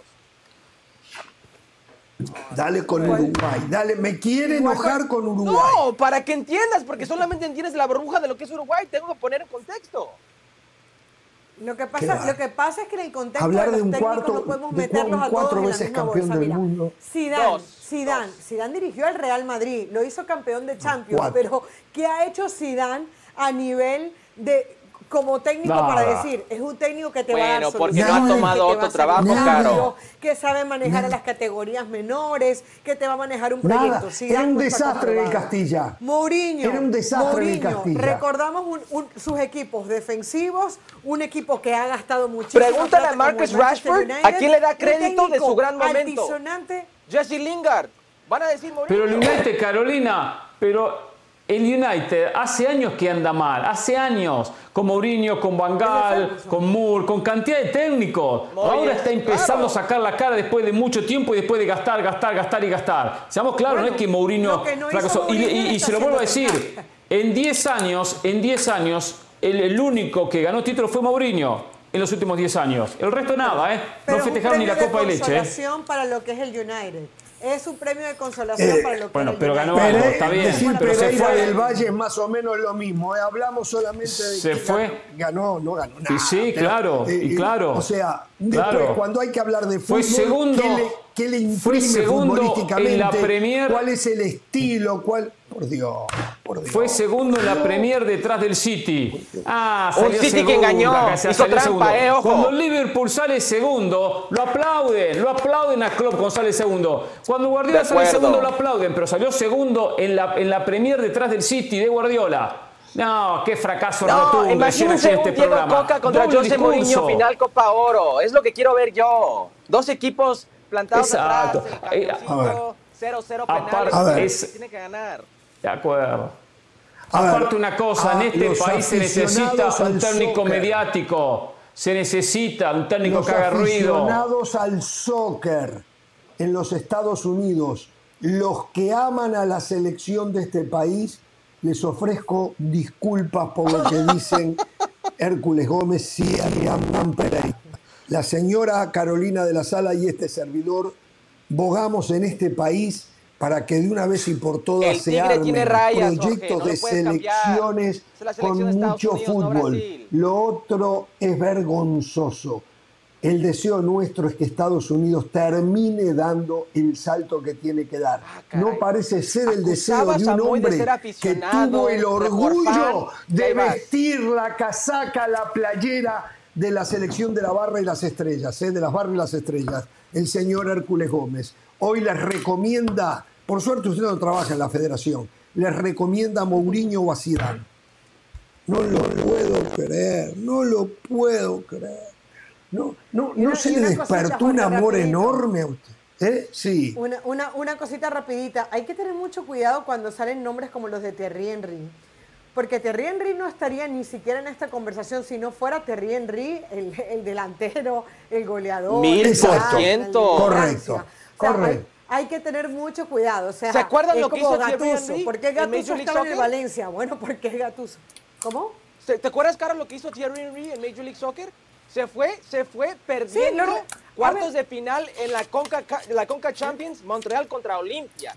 Dale con Uruguay. Dale, me quiere enojar con Uruguay. No, para que entiendas, porque solamente entiendes la burbuja de lo que es Uruguay. Tengo que poner en contexto. Lo que, pasa, lo que pasa es que en el contexto Hablar de de los un técnicos cuarto- no podemos de meterlos a cuatro todos en la veces misma campeón bolsa. del Mira, mundo. Zidane, Dos, Zidane, dos. Zidane dirigió al Real Madrid, lo hizo campeón de Champions, cuatro. pero ¿qué ha hecho Zidane a nivel de como técnico Nada. para decir, es un técnico que te va a dar Bueno, porque no ha tomado otro trabajo, Caro. que sabe manejar a las categorías menores, que te va a manejar un Nada, proyecto. era un desastre en el. Castilla. Mourinho. Era un desastre en el Mourinho, Castilla. Recordamos un- un- sus equipos defensivos, un equipo que ha gastado muchísimo. Pregúntale a Marcus Rashford, United, ¿a quién le da crédito de su gran momento? Jesse Lingard. Van a decir Mourinho. Pero el United, Carolina, pero el United hace años que anda mal, hace años, con Mourinho, con Van Gaal, con Moore, con cantidad de técnicos. Moyes, Ahora está empezando claro. a sacar la cara después de mucho tiempo y después de gastar, gastar, gastar y gastar. Seamos claros, no es que Mourinho que no fracasó. Y, Mourinho y- lo y está se lo vuelvo a decir, en 10 años, en 10 años, el, el único que ganó título fue Mourinho en los últimos 10 años. El resto nada, ¿eh? Pero No festejaron ni la copa de leche, ¿eh? para lo que es el United. Es un premio de consolación Eh, para lo que bueno, pero ganó algo, Pere- está bien, decir pero se Pereira fue. del Valle es más o menos lo mismo. ¿eh? Hablamos solamente de Se que fue. ganó, no ganó nada. Y sí, pero, claro, eh, y eh, claro. O sea, después Claro. cuando hay que hablar de Fue fútbol, segundo- ¿qué le, qué le fue imprime segundo futbolísticamente? en la Premier. ¿Cuál es el estilo? ¿Cuál? Por Dios, por Dios. Fue segundo en la Premier detrás del City. Ah, Un salió City que segundo, engañó, acá se hizo salió trampa, segundo. eh, ojo. Cuando el Liverpool sale segundo, lo aplauden, lo aplauden a Klopp cuando sale segundo. Cuando Guardiola sale segundo lo aplauden, pero salió segundo en la, en la Premier detrás del City de Guardiola. No, qué fracaso No, rotundo imagínense en este un Diego programa. Coca contra Doble José Mourinho final Copa Oro. Es lo que quiero ver yo. Dos equipos plantados Exacto. atrás. Eh, a ver. 0-0 Aparte, penales. a ver. es- Tiene que ganar. De acuerdo. A ver, Aparte una cosa, en este país se necesita un técnico soccer. mediático. Se necesita un técnico los que haga ruido. aficionados al soccer en los Estados Unidos, los que aman a la selección de este país, les ofrezco disculpas por lo que dicen <laughs> Hércules Gómez y Adrián Pereira. la señora Carolina de la Sala y este servidor bogamos en este país para que de una vez y por todas se armen proyectos de selecciones con mucho fútbol. Lo otro es vergonzoso. El deseo nuestro es que Estados Unidos termine dando el salto que tiene que dar. Ah, no parece ser el deseo de un hombre que tuvo el orgullo de vestir la casaca, la playera de la selección de la barra y las estrellas, ¿eh? de las barras y las estrellas, el señor Hércules Gómez. Hoy les recomienda, por suerte usted no trabaja en la federación, les recomienda a Mourinho o a Zidane. No lo puedo creer, no lo puedo creer. No, no, no se le despertó un amor enorme a usted. ¿Eh? Sí. Una, una, una, cosita rapidita. Hay que tener mucho cuidado cuando salen nombres como los de Terry Henry. Porque Terry Henry no estaría ni siquiera en esta conversación si no fuera Terry Henry, el, delantero, el goleador. Mil por ciento. Correcto. Correcto. Hay, que tener mucho cuidado. O sea, ¿Se acuerdan lo que hizo Gatuso. ¿Por qué Gatuso estaba en Valencia? Bueno, <laughs> porque Gatuso. ¿Cómo? ¿Te acuerdas, Carlos, lo que hizo Thierry Henry en Major League Soccer? Se fue, se fue perdiendo cuartos de final en la Conca, la Conca Champions, Montreal contra Olimpia.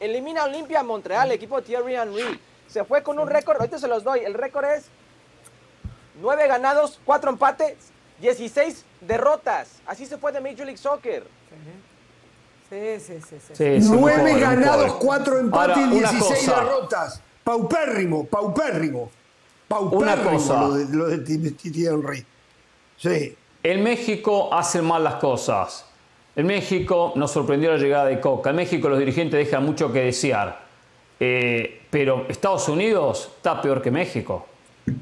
Elimina Olimpia Montreal, equipo de Thierry Henry. Se fue con un récord, ahorita se los doy. El récord es nueve ganados, cuatro empates, 16 derrotas. Así se fue de Major League Soccer. Sí, sí, sí. sí. Nueve ganados, cuatro empates y 16 derrotas. Paupérrimo, paupérrimo. Paupérrimo una cosa. lo de, lo de Thierry Henry. Sí. En México hacen mal las cosas. En México nos sorprendió la llegada de Coca. En México los dirigentes dejan mucho que desear. Eh, pero Estados Unidos está peor que México.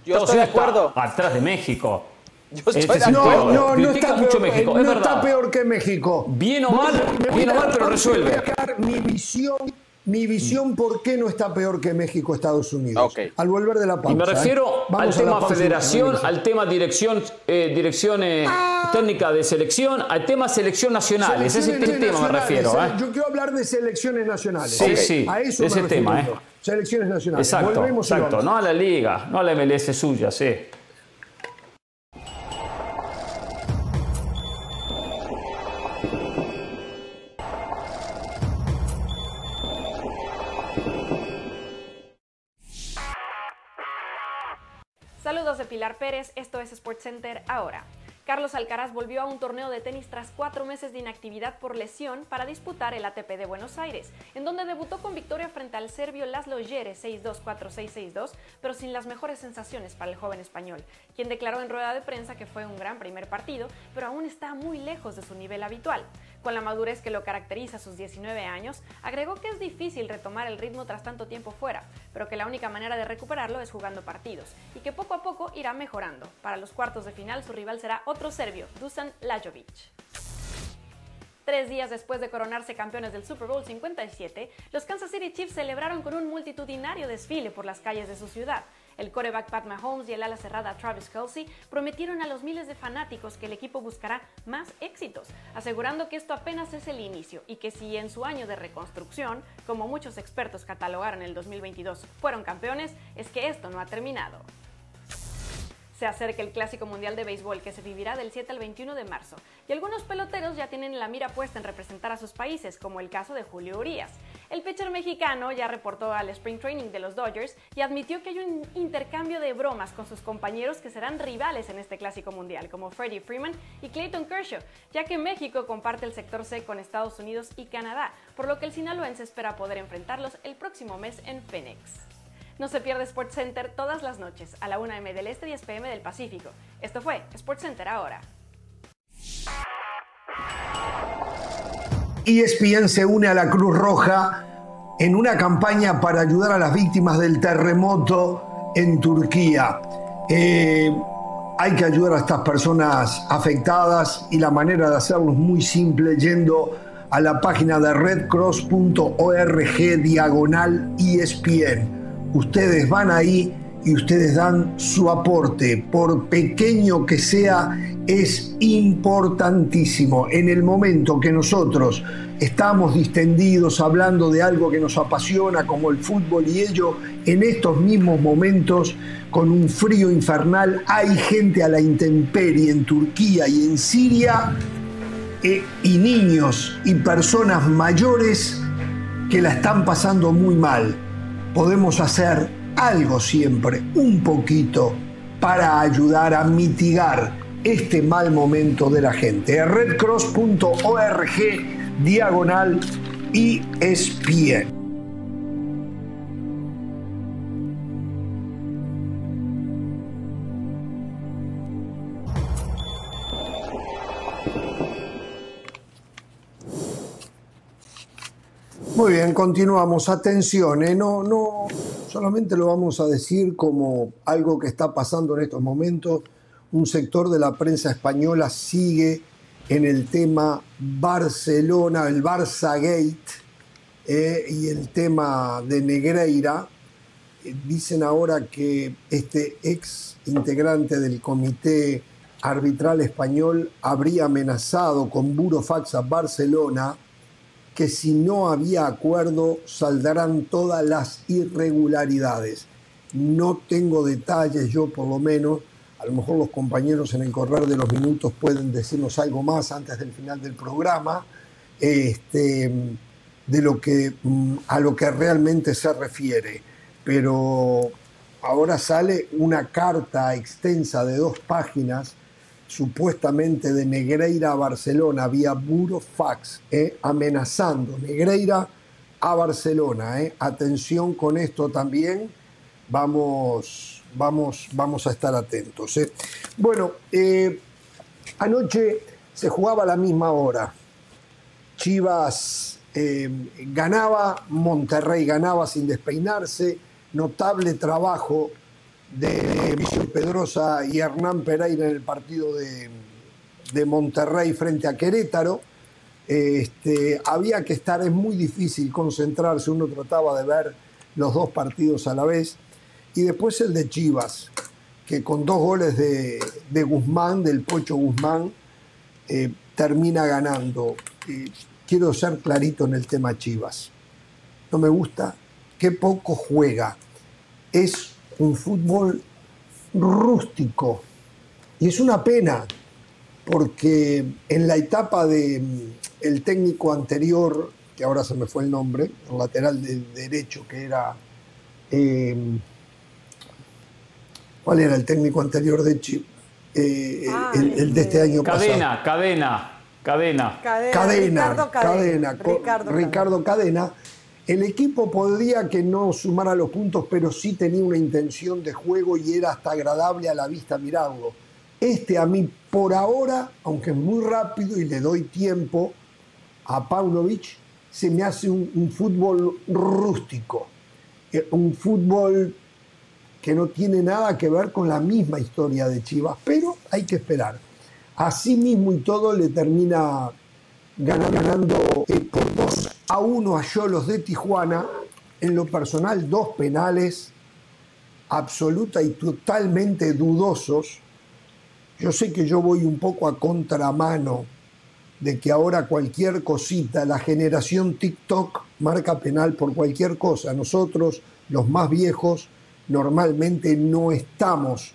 Yo estoy de acuerdo. atrás de México. Yo estoy de acuerdo. No, no, no está, mucho peor, México. no está peor que México. Bien o mal, bien o mal, pero resuelve. Mi visión mi visión por qué no está peor que México Estados Unidos. Al volver de la pausa. Y me ¿eh? refiero al tema federación, al tema dirección, eh, dirección eh, ah. técnica de selección, al tema selección nacional. Ese es el tema me refiero. Yo quiero hablar de selecciones nacionales. Sí, sí. A eso ese tema. Selecciones nacionales. Exacto, exacto. No a la liga, no a la MLS suya, sí. De Pilar Pérez, esto es SportsCenter ahora. Carlos Alcaraz volvió a un torneo de tenis tras cuatro meses de inactividad por lesión para disputar el ATP de Buenos Aires, en donde debutó con victoria frente al serbio Laszlo Jere 6-2-4-6-6-2, pero sin las mejores sensaciones para el joven español, quien declaró en rueda de prensa que fue un gran primer partido, pero aún está muy lejos de su nivel habitual. Con la madurez que lo caracteriza a sus 19 años, agregó que es difícil retomar el ritmo tras tanto tiempo fuera, pero que la única manera de recuperarlo es jugando partidos, y que poco a poco irá mejorando. Para los cuartos de final su rival será otro serbio, Dusan Lajovic. Tres días después de coronarse campeones del Super Bowl 57, los Kansas City Chiefs celebraron con un multitudinario desfile por las calles de su ciudad. El coreback Pat Mahomes y el ala cerrada Travis Kelsey prometieron a los miles de fanáticos que el equipo buscará más éxitos, asegurando que esto apenas es el inicio y que si en su año de reconstrucción, como muchos expertos catalogaron el 2022, fueron campeones, es que esto no ha terminado. Se acerca el Clásico Mundial de Béisbol que se vivirá del 7 al 21 de marzo y algunos peloteros ya tienen la mira puesta en representar a sus países, como el caso de Julio Urias. El pitcher mexicano ya reportó al Spring Training de los Dodgers y admitió que hay un intercambio de bromas con sus compañeros que serán rivales en este Clásico Mundial, como Freddie Freeman y Clayton Kershaw, ya que México comparte el sector C con Estados Unidos y Canadá, por lo que el sinaloense espera poder enfrentarlos el próximo mes en Phoenix. No se pierde SportsCenter todas las noches a la 1 m del Este y 10 pm del Pacífico. Esto fue SportsCenter ahora. ESPN se une a la Cruz Roja en una campaña para ayudar a las víctimas del terremoto en Turquía. Eh, hay que ayudar a estas personas afectadas y la manera de hacerlo es muy simple yendo a la página de redcross.org diagonal ESPN ustedes van ahí y ustedes dan su aporte, por pequeño que sea, es importantísimo. En el momento que nosotros estamos distendidos hablando de algo que nos apasiona como el fútbol y ello en estos mismos momentos con un frío infernal hay gente a la intemperie en Turquía y en Siria eh, y niños y personas mayores que la están pasando muy mal. Podemos hacer algo siempre, un poquito, para ayudar a mitigar este mal momento de la gente. redcross.org diagonal ESPN. Muy bien, continuamos. Atención, ¿eh? no, no, solamente lo vamos a decir como algo que está pasando en estos momentos. Un sector de la prensa española sigue en el tema Barcelona, el Barça Gate eh, y el tema de Negreira. Dicen ahora que este ex integrante del comité arbitral español habría amenazado con burofax a Barcelona que si no había acuerdo saldrán todas las irregularidades. No tengo detalles, yo por lo menos, a lo mejor los compañeros en el correr de los minutos pueden decirnos algo más antes del final del programa, este, de lo que, mm, a lo que realmente se refiere. Pero ahora sale una carta extensa de dos páginas supuestamente de Negreira a Barcelona vía burofax, eh, amenazando Negreira a Barcelona. Eh. Atención con esto también, vamos, vamos, vamos a estar atentos. Eh. Bueno, anoche se jugaba a la misma hora. Chivas ganaba, Monterrey ganaba sin despeinarse, notable trabajo de Vicente Pedrosa y Hernán Pereira en el partido de, Monterrey frente a Querétaro. Este, había que estar, es muy difícil concentrarse, uno trataba de ver los dos partidos a la vez. Y después el de Chivas, que con dos goles de, Guzmán, del Pocho Guzmán, eh, termina ganando. quiero ser clarito en el tema Chivas. No me gusta, qué poco juega. Es un fútbol rústico. Y es una pena, porque en la etapa del mm, técnico anterior, que ahora se me fue el nombre, el lateral de derecho, que era... Em, ¿Cuál era el técnico anterior de Chip? Eh, ah, el, de este año cadena, Cadena, cadena, cadena. Cadena, cadena. Ricardo, Ricardo Cadena el equipo podría que no sumara los puntos, pero sí tenía una intención de juego y era hasta agradable a la vista mirarlo. Este a mí, por ahora, aunque es muy rápido y le doy tiempo a Paunovic, se me hace un, fútbol rústico, eh, un fútbol que no tiene nada que ver con la misma historia de Chivas, pero hay que esperar. Así mismo y todo le termina ganando eh, por 2 a 1 a Yolos de Tijuana. En lo personal, dos penales absoluta y totalmente dudosos. Yo sé que yo voy un poco a contramano de que ahora cualquier cosita, la generación TikTok marca penal por cualquier cosa. Nosotros, los más viejos, normalmente no estamos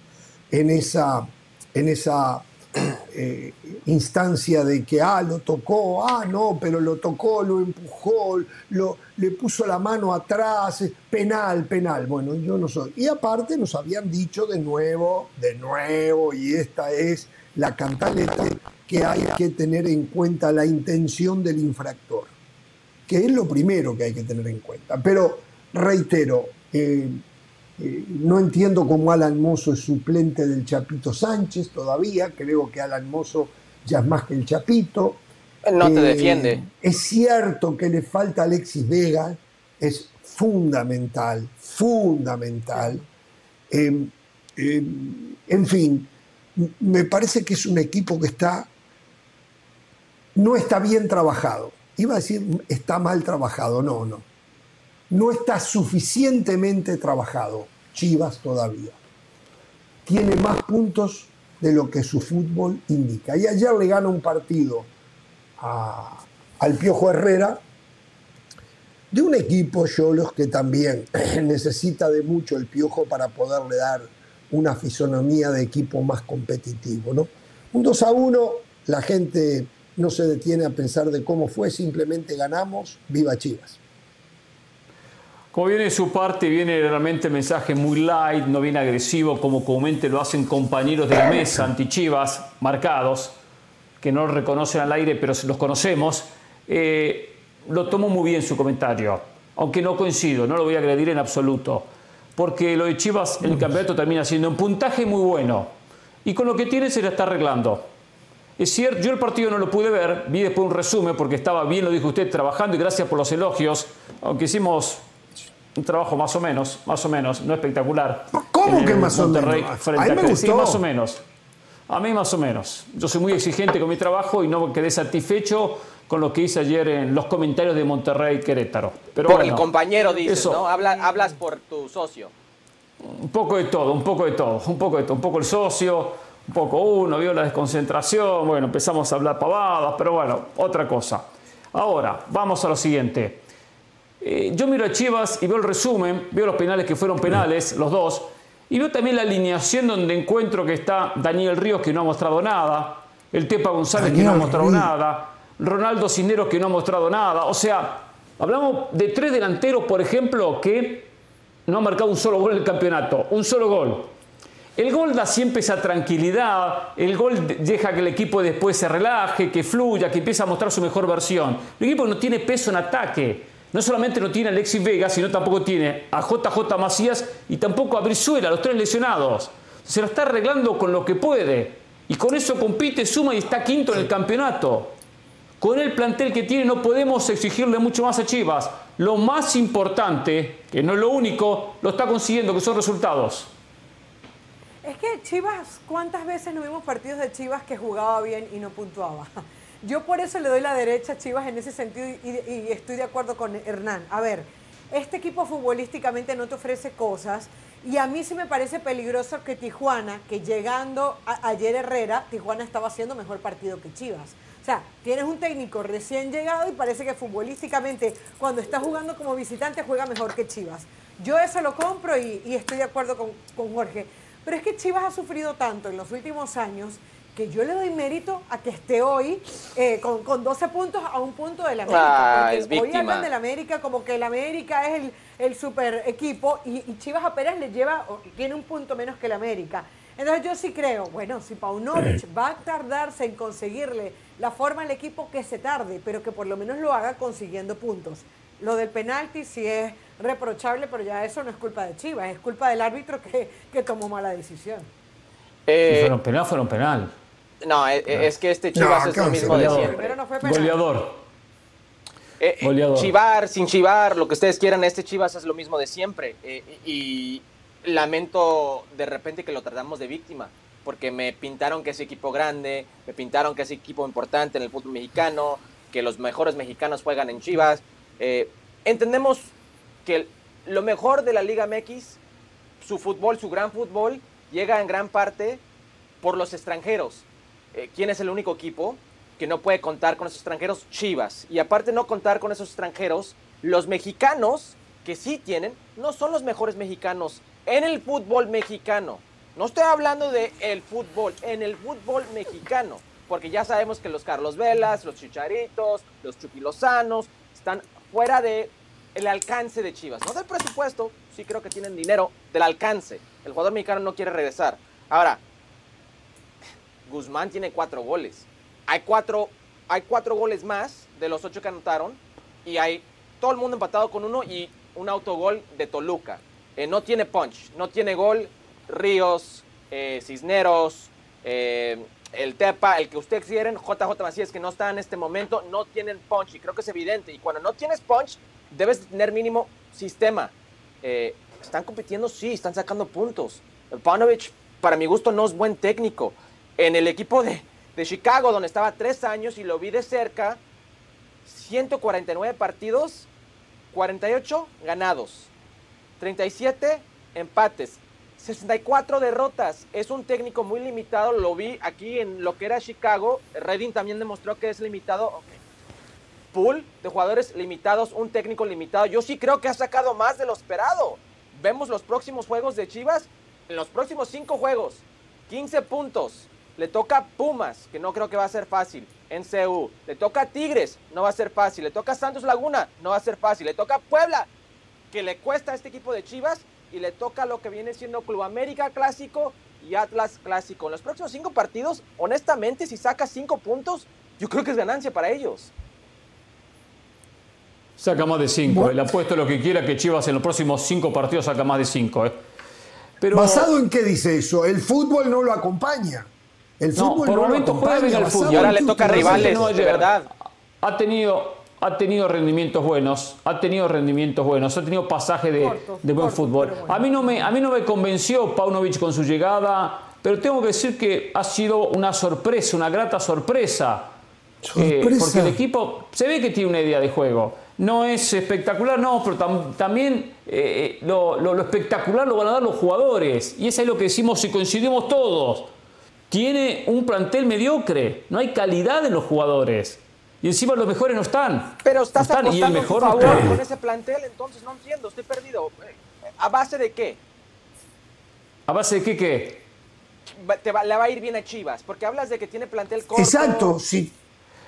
en esa, en esa eh, instancia de que, ah, lo tocó, ah, no, pero lo tocó, lo empujó, lo, le puso la mano atrás, penal, penal. Bueno, yo no soy. Y aparte nos habían dicho de nuevo, de nuevo, y esta es la cantaleta, que hay que tener en cuenta la intención del infractor, que es lo primero que hay que tener en cuenta. Pero reitero, eh, eh, no entiendo cómo Alan Mozo es suplente del Chapito Sánchez todavía. Creo que Alan Mozo ya es más que el Chapito. No te eh, defiende. Es cierto que le falta Alexis Vega. Es fundamental, fundamental. Em, em, en fin, me parece que es un equipo que está no está bien trabajado. Iba a decir está mal trabajado, no, no no está suficientemente trabajado, Chivas todavía. Tiene más puntos de lo que su fútbol indica. Y ayer le gana un partido al Piojo Herrera, de un equipo, Yolos, que también <clears throat> necesita de mucho el Piojo para poderle dar una fisonomía de equipo más competitivo. ¿no? Un 2 a 1, la gente no se detiene a pensar de cómo fue, simplemente ganamos, viva Chivas. Como viene de su parte, viene realmente el mensaje muy light, no viene agresivo, como comúnmente lo hacen compañeros de la mesa, anti-Chivas, marcados, que no reconocen al aire, pero los conocemos. Eh, lo tomo muy bien su comentario, aunque no coincido, no lo voy a agredir en absoluto, porque lo de Chivas en el campeonato termina siendo un puntaje muy bueno, y con lo que tiene se la está arreglando. Es cierto, yo el partido no lo pude ver, vi después un resumen porque estaba bien, lo dijo usted, trabajando y gracias por los elogios, aunque hicimos un trabajo más o menos, más o menos, no espectacular. ¿Cómo que más o menos? Frente a, me gustó. más o menos. A mí más o menos. Yo soy muy exigente con mi trabajo y no quedé satisfecho con lo que hice ayer en los comentarios de Monterrey Querétaro. Pero por el compañero dices, ¿no? hablas por tu socio. Un poco de todo, un poco de todo, un poco de todo, un poco el socio, un poco uno, vio la desconcentración, bueno, empezamos a hablar pavadas, pero bueno, otra cosa. Ahora, vamos a lo siguiente. Eh, yo miro a Chivas y veo el resumen, veo los penales que fueron penales, los dos, y veo también la alineación donde encuentro que está Daniel Ríos que no ha mostrado nada, el Tepa González que no ha mostrado nada, Ronaldo Cisneros que no ha mostrado nada. O sea, hablamos de tres delanteros, por ejemplo, que no han marcado un solo gol en el campeonato, un solo gol. El gol da siempre esa tranquilidad, el gol deja que el equipo después se relaje, que fluya, que empiece a mostrar su mejor versión. El equipo no tiene peso en ataque no solamente no tiene a Alexis Vega, sino tampoco tiene a JJ Macías y tampoco a Brizuela, los tres lesionados. Se lo está arreglando con lo que puede. Y con eso compite, suma y está quinto en el campeonato. Con el plantel que tiene no podemos exigirle mucho más a Chivas. Lo más importante, que no es lo único, lo está consiguiendo, que son resultados. Es que Chivas, ¿cuántas veces no vimos partidos de Chivas que jugaba bien y no puntuaba? Yo por eso le doy la derecha a Chivas en ese sentido y, estoy de acuerdo con Hernán. A ver, este equipo futbolísticamente no te ofrece cosas y a mí sí me parece peligroso que Tijuana, que llegando ayer Herrera, Tijuana estaba haciendo mejor partido que Chivas. O sea, tienes un técnico recién llegado y parece que futbolísticamente cuando está jugando como visitante juega mejor que Chivas. Yo eso lo compro y, estoy de acuerdo con, con Jorge. Pero es que Chivas ha sufrido tanto en los últimos años que yo le doy mérito a que esté hoy eh, con, con, 12 puntos a un punto de la América. Ah, es hoy hablan del América como que el América es el, el super equipo y, Chivas a Pérez le lleva, tiene un punto menos que el América. Entonces yo sí creo, bueno, si Paunovic <clears throat> va a tardarse en conseguirle la forma al equipo, que se tarde, pero que por lo menos lo haga consiguiendo puntos. Lo del penalti sí es reprochable, pero ya eso no es culpa de Chivas, es culpa del árbitro que, que tomó mala decisión. Eh, fueron penal, fueron penal. No, e, e, es, que este Chivas es lo mismo de siempre. Goleador. Eh, eh, chivar, sin chivar, lo que ustedes quieran, este Chivas es lo mismo de siempre. Eh, y lamento de repente que lo tratamos de víctima, porque me pintaron que es equipo grande, me pintaron que es equipo importante en el fútbol mexicano, que los mejores mexicanos juegan en Chivas. entendemos que lo mejor de la Liga MX, su fútbol, su gran fútbol, llega en gran parte por los extranjeros. Eh, ¿quién es el único equipo que no puede contar con esos extranjeros? Chivas. Y aparte no contar con esos extranjeros, los mexicanos que sí tienen, no son los mejores mexicanos en el fútbol mexicano. No estoy hablando de el fútbol, en el fútbol mexicano. Porque ya sabemos que los Carlos Velas, los Chicharitos, los Chupilosanos están fuera de el alcance de Chivas. No del presupuesto, sí creo que tienen dinero, del alcance. El jugador mexicano no quiere regresar. Ahora, Guzmán tiene cuatro goles. Hay cuatro, hay cuatro goles más de los ocho que anotaron y hay todo el mundo empatado con uno y un autogol de Toluca. Eh, no tiene punch, no tiene gol. Ríos, eh, Cisneros, eh, el Tepa, el que ustedes quieren, JJ Macías, que no está en este momento, no tienen punch y creo que es evidente. Y cuando no tienes punch, debes tener mínimo sistema. están compitiendo, sí, están sacando puntos. Panovich, para mi gusto, no es buen técnico en el equipo de, Chicago, donde estaba tres años y lo vi de cerca, 149 partidos, 48 ganados, 37 empates, 64 derrotas. Es un técnico muy limitado, lo vi aquí en lo que era Chicago. Redding también demostró que es limitado. pool de jugadores limitados, un técnico limitado. Yo sí creo que ha sacado más de lo esperado. Vemos los próximos juegos de Chivas. En los próximos cinco juegos, 15 puntos. Le toca Pumas, que no creo que va a ser fácil, en CU. Le toca Tigres, no va a ser fácil. Le toca Santos Laguna, no va a ser fácil. Le toca Puebla, que le cuesta a este equipo de Chivas. Y le toca lo que viene siendo Club América Clásico y Atlas Clásico. En los próximos cinco partidos, honestamente, si saca cinco puntos, yo creo que es ganancia para ellos. Saca más de 5. Le apuesto lo que quiera que Chivas en los próximos 5 partidos saca más de 5. ¿eh? Pero... ¿Basado en qué dice eso? El fútbol no lo acompaña. El fútbol no, por no lo acompaña. El fútbol. Y ahora le toca a rivales, no de verdad. Ha tenido, ha tenido rendimientos buenos, ha tenido rendimientos buenos, ha tenido pasaje de, de buen fútbol. A, mí no me, a mí no me convenció Paunovic con su llegada, pero tengo que decir que ha sido una sorpresa, una grata sorpresa. Eh, porque el equipo se ve que tiene una idea de juego no es espectacular, no, pero también eh, eh, lo, espectacular lo van a dar los jugadores. Y eso es lo que decimos y coincidimos todos. Tiene un plantel mediocre, no hay calidad en los jugadores. Y encima los mejores no están. Pero estás no están, y el mejor favor con ese plantel, entonces no entiendo, estoy perdido. ¿A base de qué? ¿A base de qué qué? Te le va a ir bien a Chivas, porque hablas de que tiene plantel corto. Exacto, sí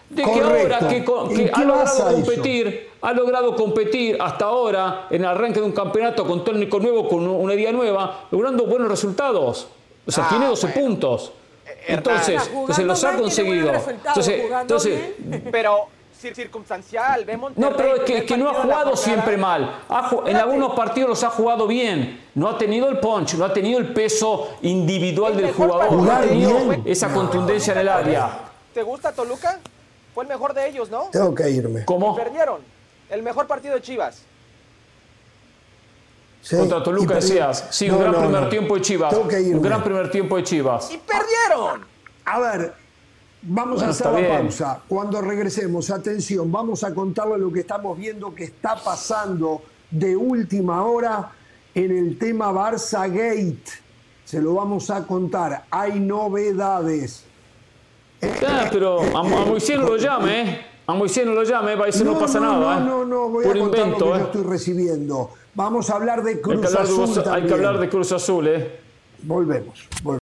de que ahora que, ha logrado competir, ha logrado competir hasta ahora en el arranque de un campeonato con técnico nuevo, con una idea nueva, logrando buenos resultados. O sea, tiene 12 ah, puntos. Entonces, se los ha conseguido. Entonces, pero circunstancial, vemos No, pero es que, no ha jugado siempre mal. en algunos partidos los ha jugado bien. No ha tenido el punch, no ha tenido el peso individual del jugador, no ha tenido esa contundencia en el área. ¿Te gusta Toluca? Fue el mejor de ellos, ¿no? Tengo que irme. ¿Cómo? perdieron. El mejor partido de Chivas. Contra Toluca decías. Sí, un gran primer tiempo de Chivas. Que. Un gran primer tiempo de Chivas. ¡Y perdieron! A ver, vamos a hacer la pausa. Cuando regresemos, atención, vamos a contarle lo que estamos viendo que está pasando de última hora en el tema Barça Gate. Se lo vamos a contar. Hay novedades pero a, Moisés no lo llame, ¿eh? A Moisés no lo llame, para eso no, pasa nada. No, no, no, voy a contar lo que yo ¿eh? estoy recibiendo. Vamos a hablar de Cruz Azul. hay que hablar de Cruz Azul, ¿eh? Volvemos. volvemos.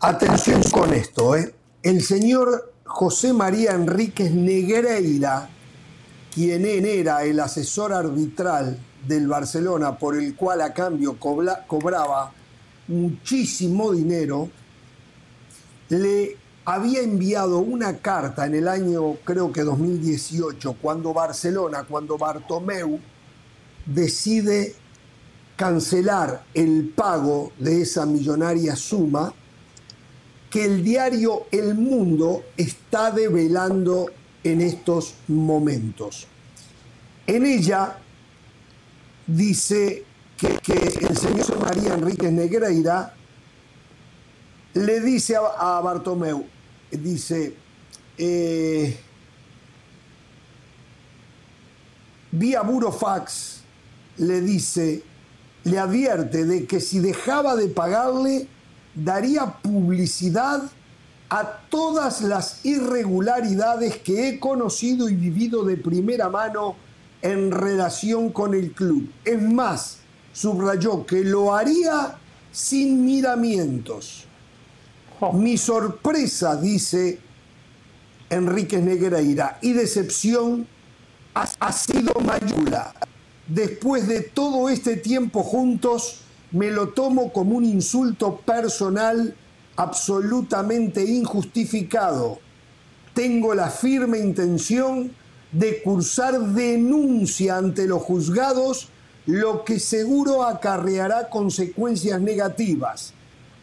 Atención con esto, ¿eh? El señor José María Enríquez Negreira, quien era el asesor arbitral del Barcelona, por el cual a cambio cobraba muchísimo dinero, le había enviado una carta en el año, creo que 2018, cuando Barcelona, cuando Bartomeu decide cancelar el pago de esa millonaria suma, que el diario El Mundo está develando en estos momentos. En ella dice que, el señor María Enríquez Negreira le dice a, Bartomeu, dice, eh, vía burofax le dice, le advierte de que si dejaba de pagarle, daría publicidad a todas las irregularidades que he conocido y vivido de primera mano en relación con el club. Es más, subrayó que lo haría sin miramientos. Oh. Mi sorpresa, dice Enríquez Negreira, y decepción ha, ha sido mayula. Después de todo este tiempo juntos, me lo tomo como un insulto personal absolutamente injustificado. Tengo la firme intención de cursar denuncia ante los juzgados, lo que seguro acarreará consecuencias negativas.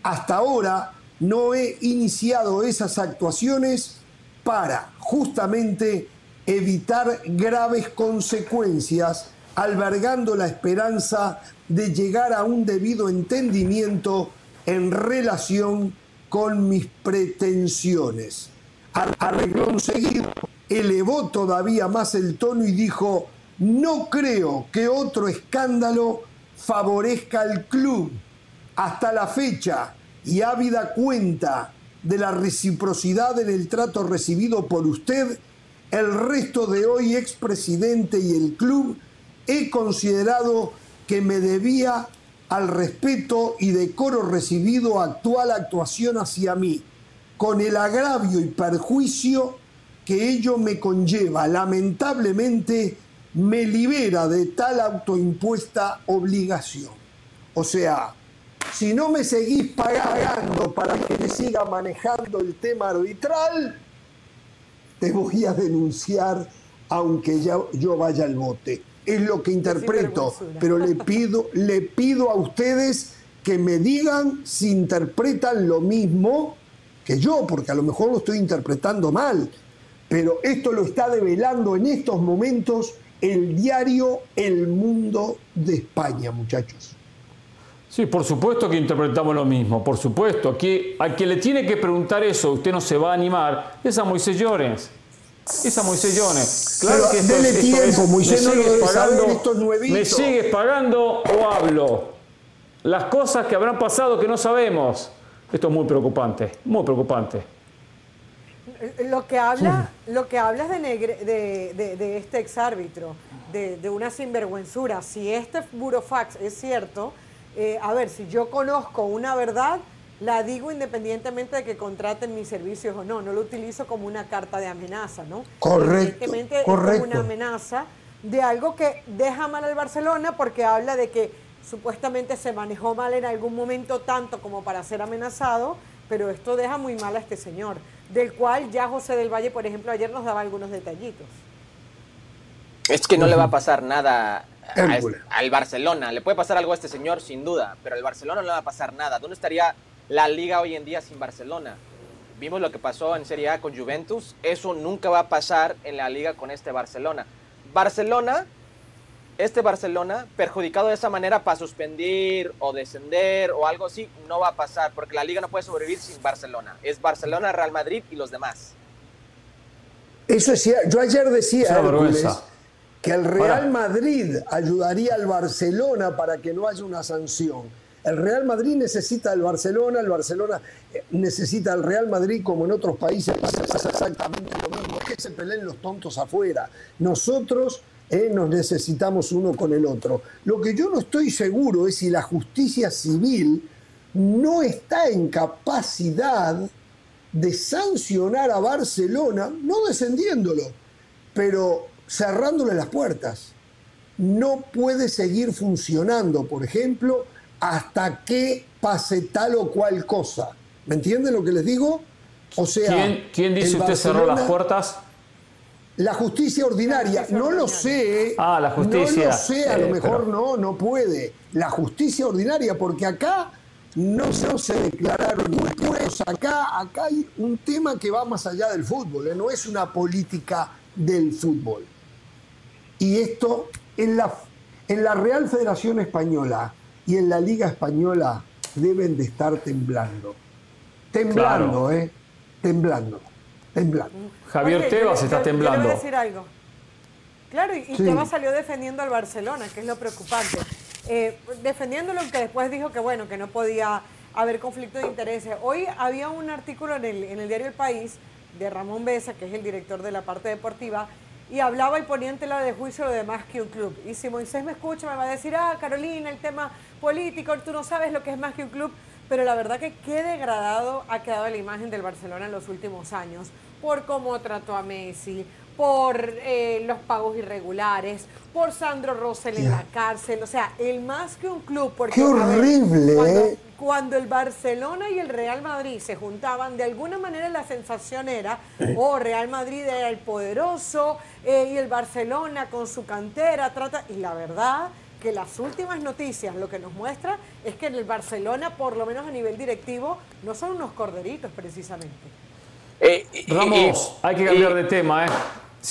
Hasta ahora no he iniciado esas actuaciones para justamente evitar graves consecuencias, albergando la esperanza de llegar a un debido entendimiento en relación con mis pretensiones. Arreglón seguido, elevó todavía más el tono y dijo, no creo que otro escándalo favorezca al club. Hasta la fecha, y ávida cuenta de la reciprocidad en el trato recibido por usted, el resto de hoy expresidente y el club, he considerado que me debía al respeto y decoro recibido actual actuación hacia mí, con el agravio y perjuicio que ello me conlleva. Lamentablemente me libera de tal autoimpuesta obligación. O sea, si no me seguís pagando para que me siga manejando el tema arbitral, te voy a denunciar aunque yo vaya al bote. Es lo que interpreto, pero le <laughs> pido, le pido a ustedes que me digan si interpretan lo mismo que yo, porque a lo mejor lo estoy interpretando mal. Pero esto lo está develando en estos momentos el diario El Mundo de España, muchachos. Sí, por supuesto que interpretamos lo mismo, por supuesto. Aquí, al que le tiene que preguntar eso, usted no se va a animar, es a Moisés Llorens. Es a Moisés Llorens. Claro que esto, dele tiempo, Moisés no lo pagando, estos ¿Me sigues pagando o hablo? Las cosas que habrán pasado que no sabemos. Esto es muy preocupante, muy preocupante. Lo que habla, lo que hablas de, de, de, este exárbitro, de, de una sinvergüenzura, si este burofax es cierto, eh, a ver, si yo conozco una verdad, la digo independientemente de que contraten mis servicios o no, no lo utilizo como una carta de amenaza, ¿no? Correcto. Evidentemente correcto. es como una amenaza de algo que deja mal al Barcelona porque habla de que supuestamente se manejó mal en algún momento tanto como para ser amenazado, pero esto deja muy mal a este señor, del cual ya José del Valle, por ejemplo, ayer nos daba algunos detallitos. Es que no le va a pasar nada al Barcelona. Le puede pasar algo a este señor, sin duda, pero al Barcelona no le va a pasar nada. ¿Dónde estaría la liga hoy en día sin Barcelona? Vimos lo que pasó en Serie A con Juventus. Eso nunca va a pasar en la liga con este Barcelona. Barcelona, este Barcelona, perjudicado de esa manera para suspender o descender o algo así, no va a pasar, porque la liga no puede sobrevivir sin Barcelona. Es Barcelona, Real Madrid y los demás. Eso es Yo ayer decía, que el Real Madrid ayudaría al Barcelona para que no haya una sanción. El Real Madrid necesita al Barcelona, el Barcelona eh, necesita al Real Madrid como en otros países exactamente lo mismo. Es que se peleen los tontos afuera. Nosotros eh, nos necesitamos uno con el otro. Lo que yo no estoy seguro es si la justicia civil no está en capacidad de sancionar a Barcelona, no descendiéndolo, pero cerrándole las puertas. No puede seguir funcionando, por ejemplo, hasta que pase tal o cual cosa. ¿Me entienden lo que les digo? O sea, ¿quién, dice usted cerró las puertas? La justicia ordinaria, no lo sé. Ah, la justicia. No lo sé, a lo eh, mejor no, no puede. La justicia ordinaria, porque acá no, se declararon impuestos. Acá, acá hay un tema que va más allá del fútbol, ¿eh? no es una política del fútbol. Y esto en la, en la Real Federación Española y en la Liga Española deben de estar temblando. Temblando, ¿eh? Temblando. Temblando. Javier Tebas está temblando. Quiero decir algo. Claro, y, Tebas salió defendiendo al Barcelona, que es lo preocupante. Eh, defendiéndolo, que después dijo que bueno, que no podía haber conflicto de intereses. Hoy había un artículo en el, en el diario El País de Ramón Besa, que es el director de la parte deportiva, y hablaba y ponía en tela de juicio lo de más que un club. Y si Moisés me escucha, me va a decir, ah, Carolina, el tema político, tú no sabes lo que es más que un club. Pero la verdad que qué degradado ha quedado la imagen del Barcelona en los últimos años, por cómo trató a Messi, por eh, los pagos irregulares, por Sandro Rosell en la cárcel, o sea, el más que un club. Porque, ¡Qué horrible! cuando, el Barcelona y el Real Madrid se juntaban, de alguna manera la sensación era, oh, Real Madrid era el poderoso eh, y el Barcelona con su cantera trata, y la verdad que las últimas noticias lo que nos muestra es que en el Barcelona, por lo menos a nivel directivo, no son unos corderitos precisamente. Ramos, hay que cambiar de tema, ¿eh?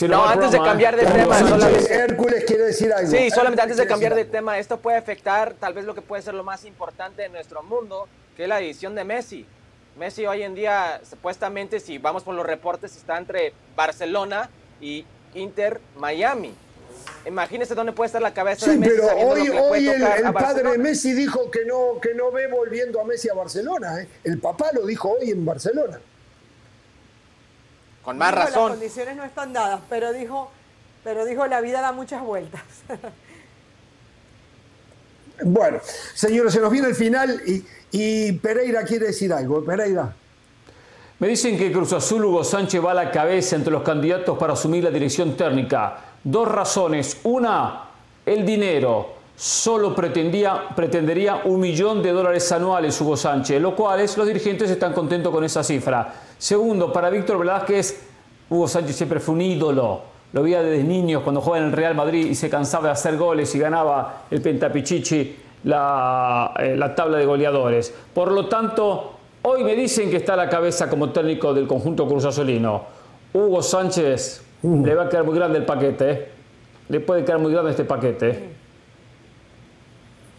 No, antes de cambiar de tema, solamente, Hércules quiere decir Sí, solamente antes de cambiar de tema, esto puede afectar tal vez lo que puede ser lo más importante de nuestro mundo, que es la división de Messi. Messi hoy en día, supuestamente, si vamos por los reportes, está entre Barcelona y Inter Miami. Imagínese dónde puede estar la cabeza de Messi. pero hoy, hoy el, el padre Messi dijo que no, que no ve volviendo a Messi a Barcelona. ¿eh? El papá lo dijo hoy en Barcelona. Con más razón. Las condiciones no están dadas, pero dijo, pero dijo la vida da muchas vueltas. <laughs> bueno, señores, se nos viene el final y, y Pereira quiere decir algo. Pereira. Me dicen que Cruz Azul Hugo Sánchez va a la cabeza entre los candidatos para asumir la dirección técnica. Dos razones. Una, el dinero. Solo pretendía, pretendería un millón de dólares anuales Hugo Sánchez, lo cual los dirigentes están contentos con esa cifra. Segundo, para Víctor Velázquez, Hugo Sánchez siempre fue un ídolo. Lo veía desde niños cuando jugaba en el Real Madrid y se cansaba de hacer goles y ganaba el Pentapichichi la, eh, la tabla de goleadores. Por lo tanto, hoy me dicen que está a la cabeza como técnico del conjunto Cruz Azulino. Hugo Sánchez le va a quedar muy grande el paquete. ¿eh? Le puede quedar muy grande este paquete.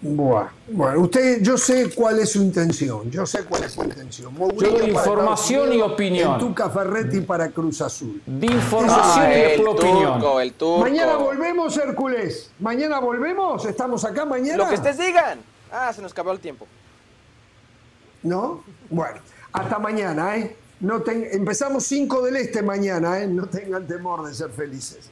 Bueno, bueno, usted, yo sé cuál es su intención, yo sé cuál es su intención. yo doy información y opinión. Tuca Ferretti para Cruz Azul. De información y después opinión. El turco. Mañana volvemos, Hércules. Mañana volvemos, estamos acá mañana. Lo que ustedes digan. Ah, se nos acabó el tiempo. ¿No? Bueno, hasta mañana, ¿eh? No ten... Empezamos 5 del este mañana, ¿eh? No tengan temor de ser felices.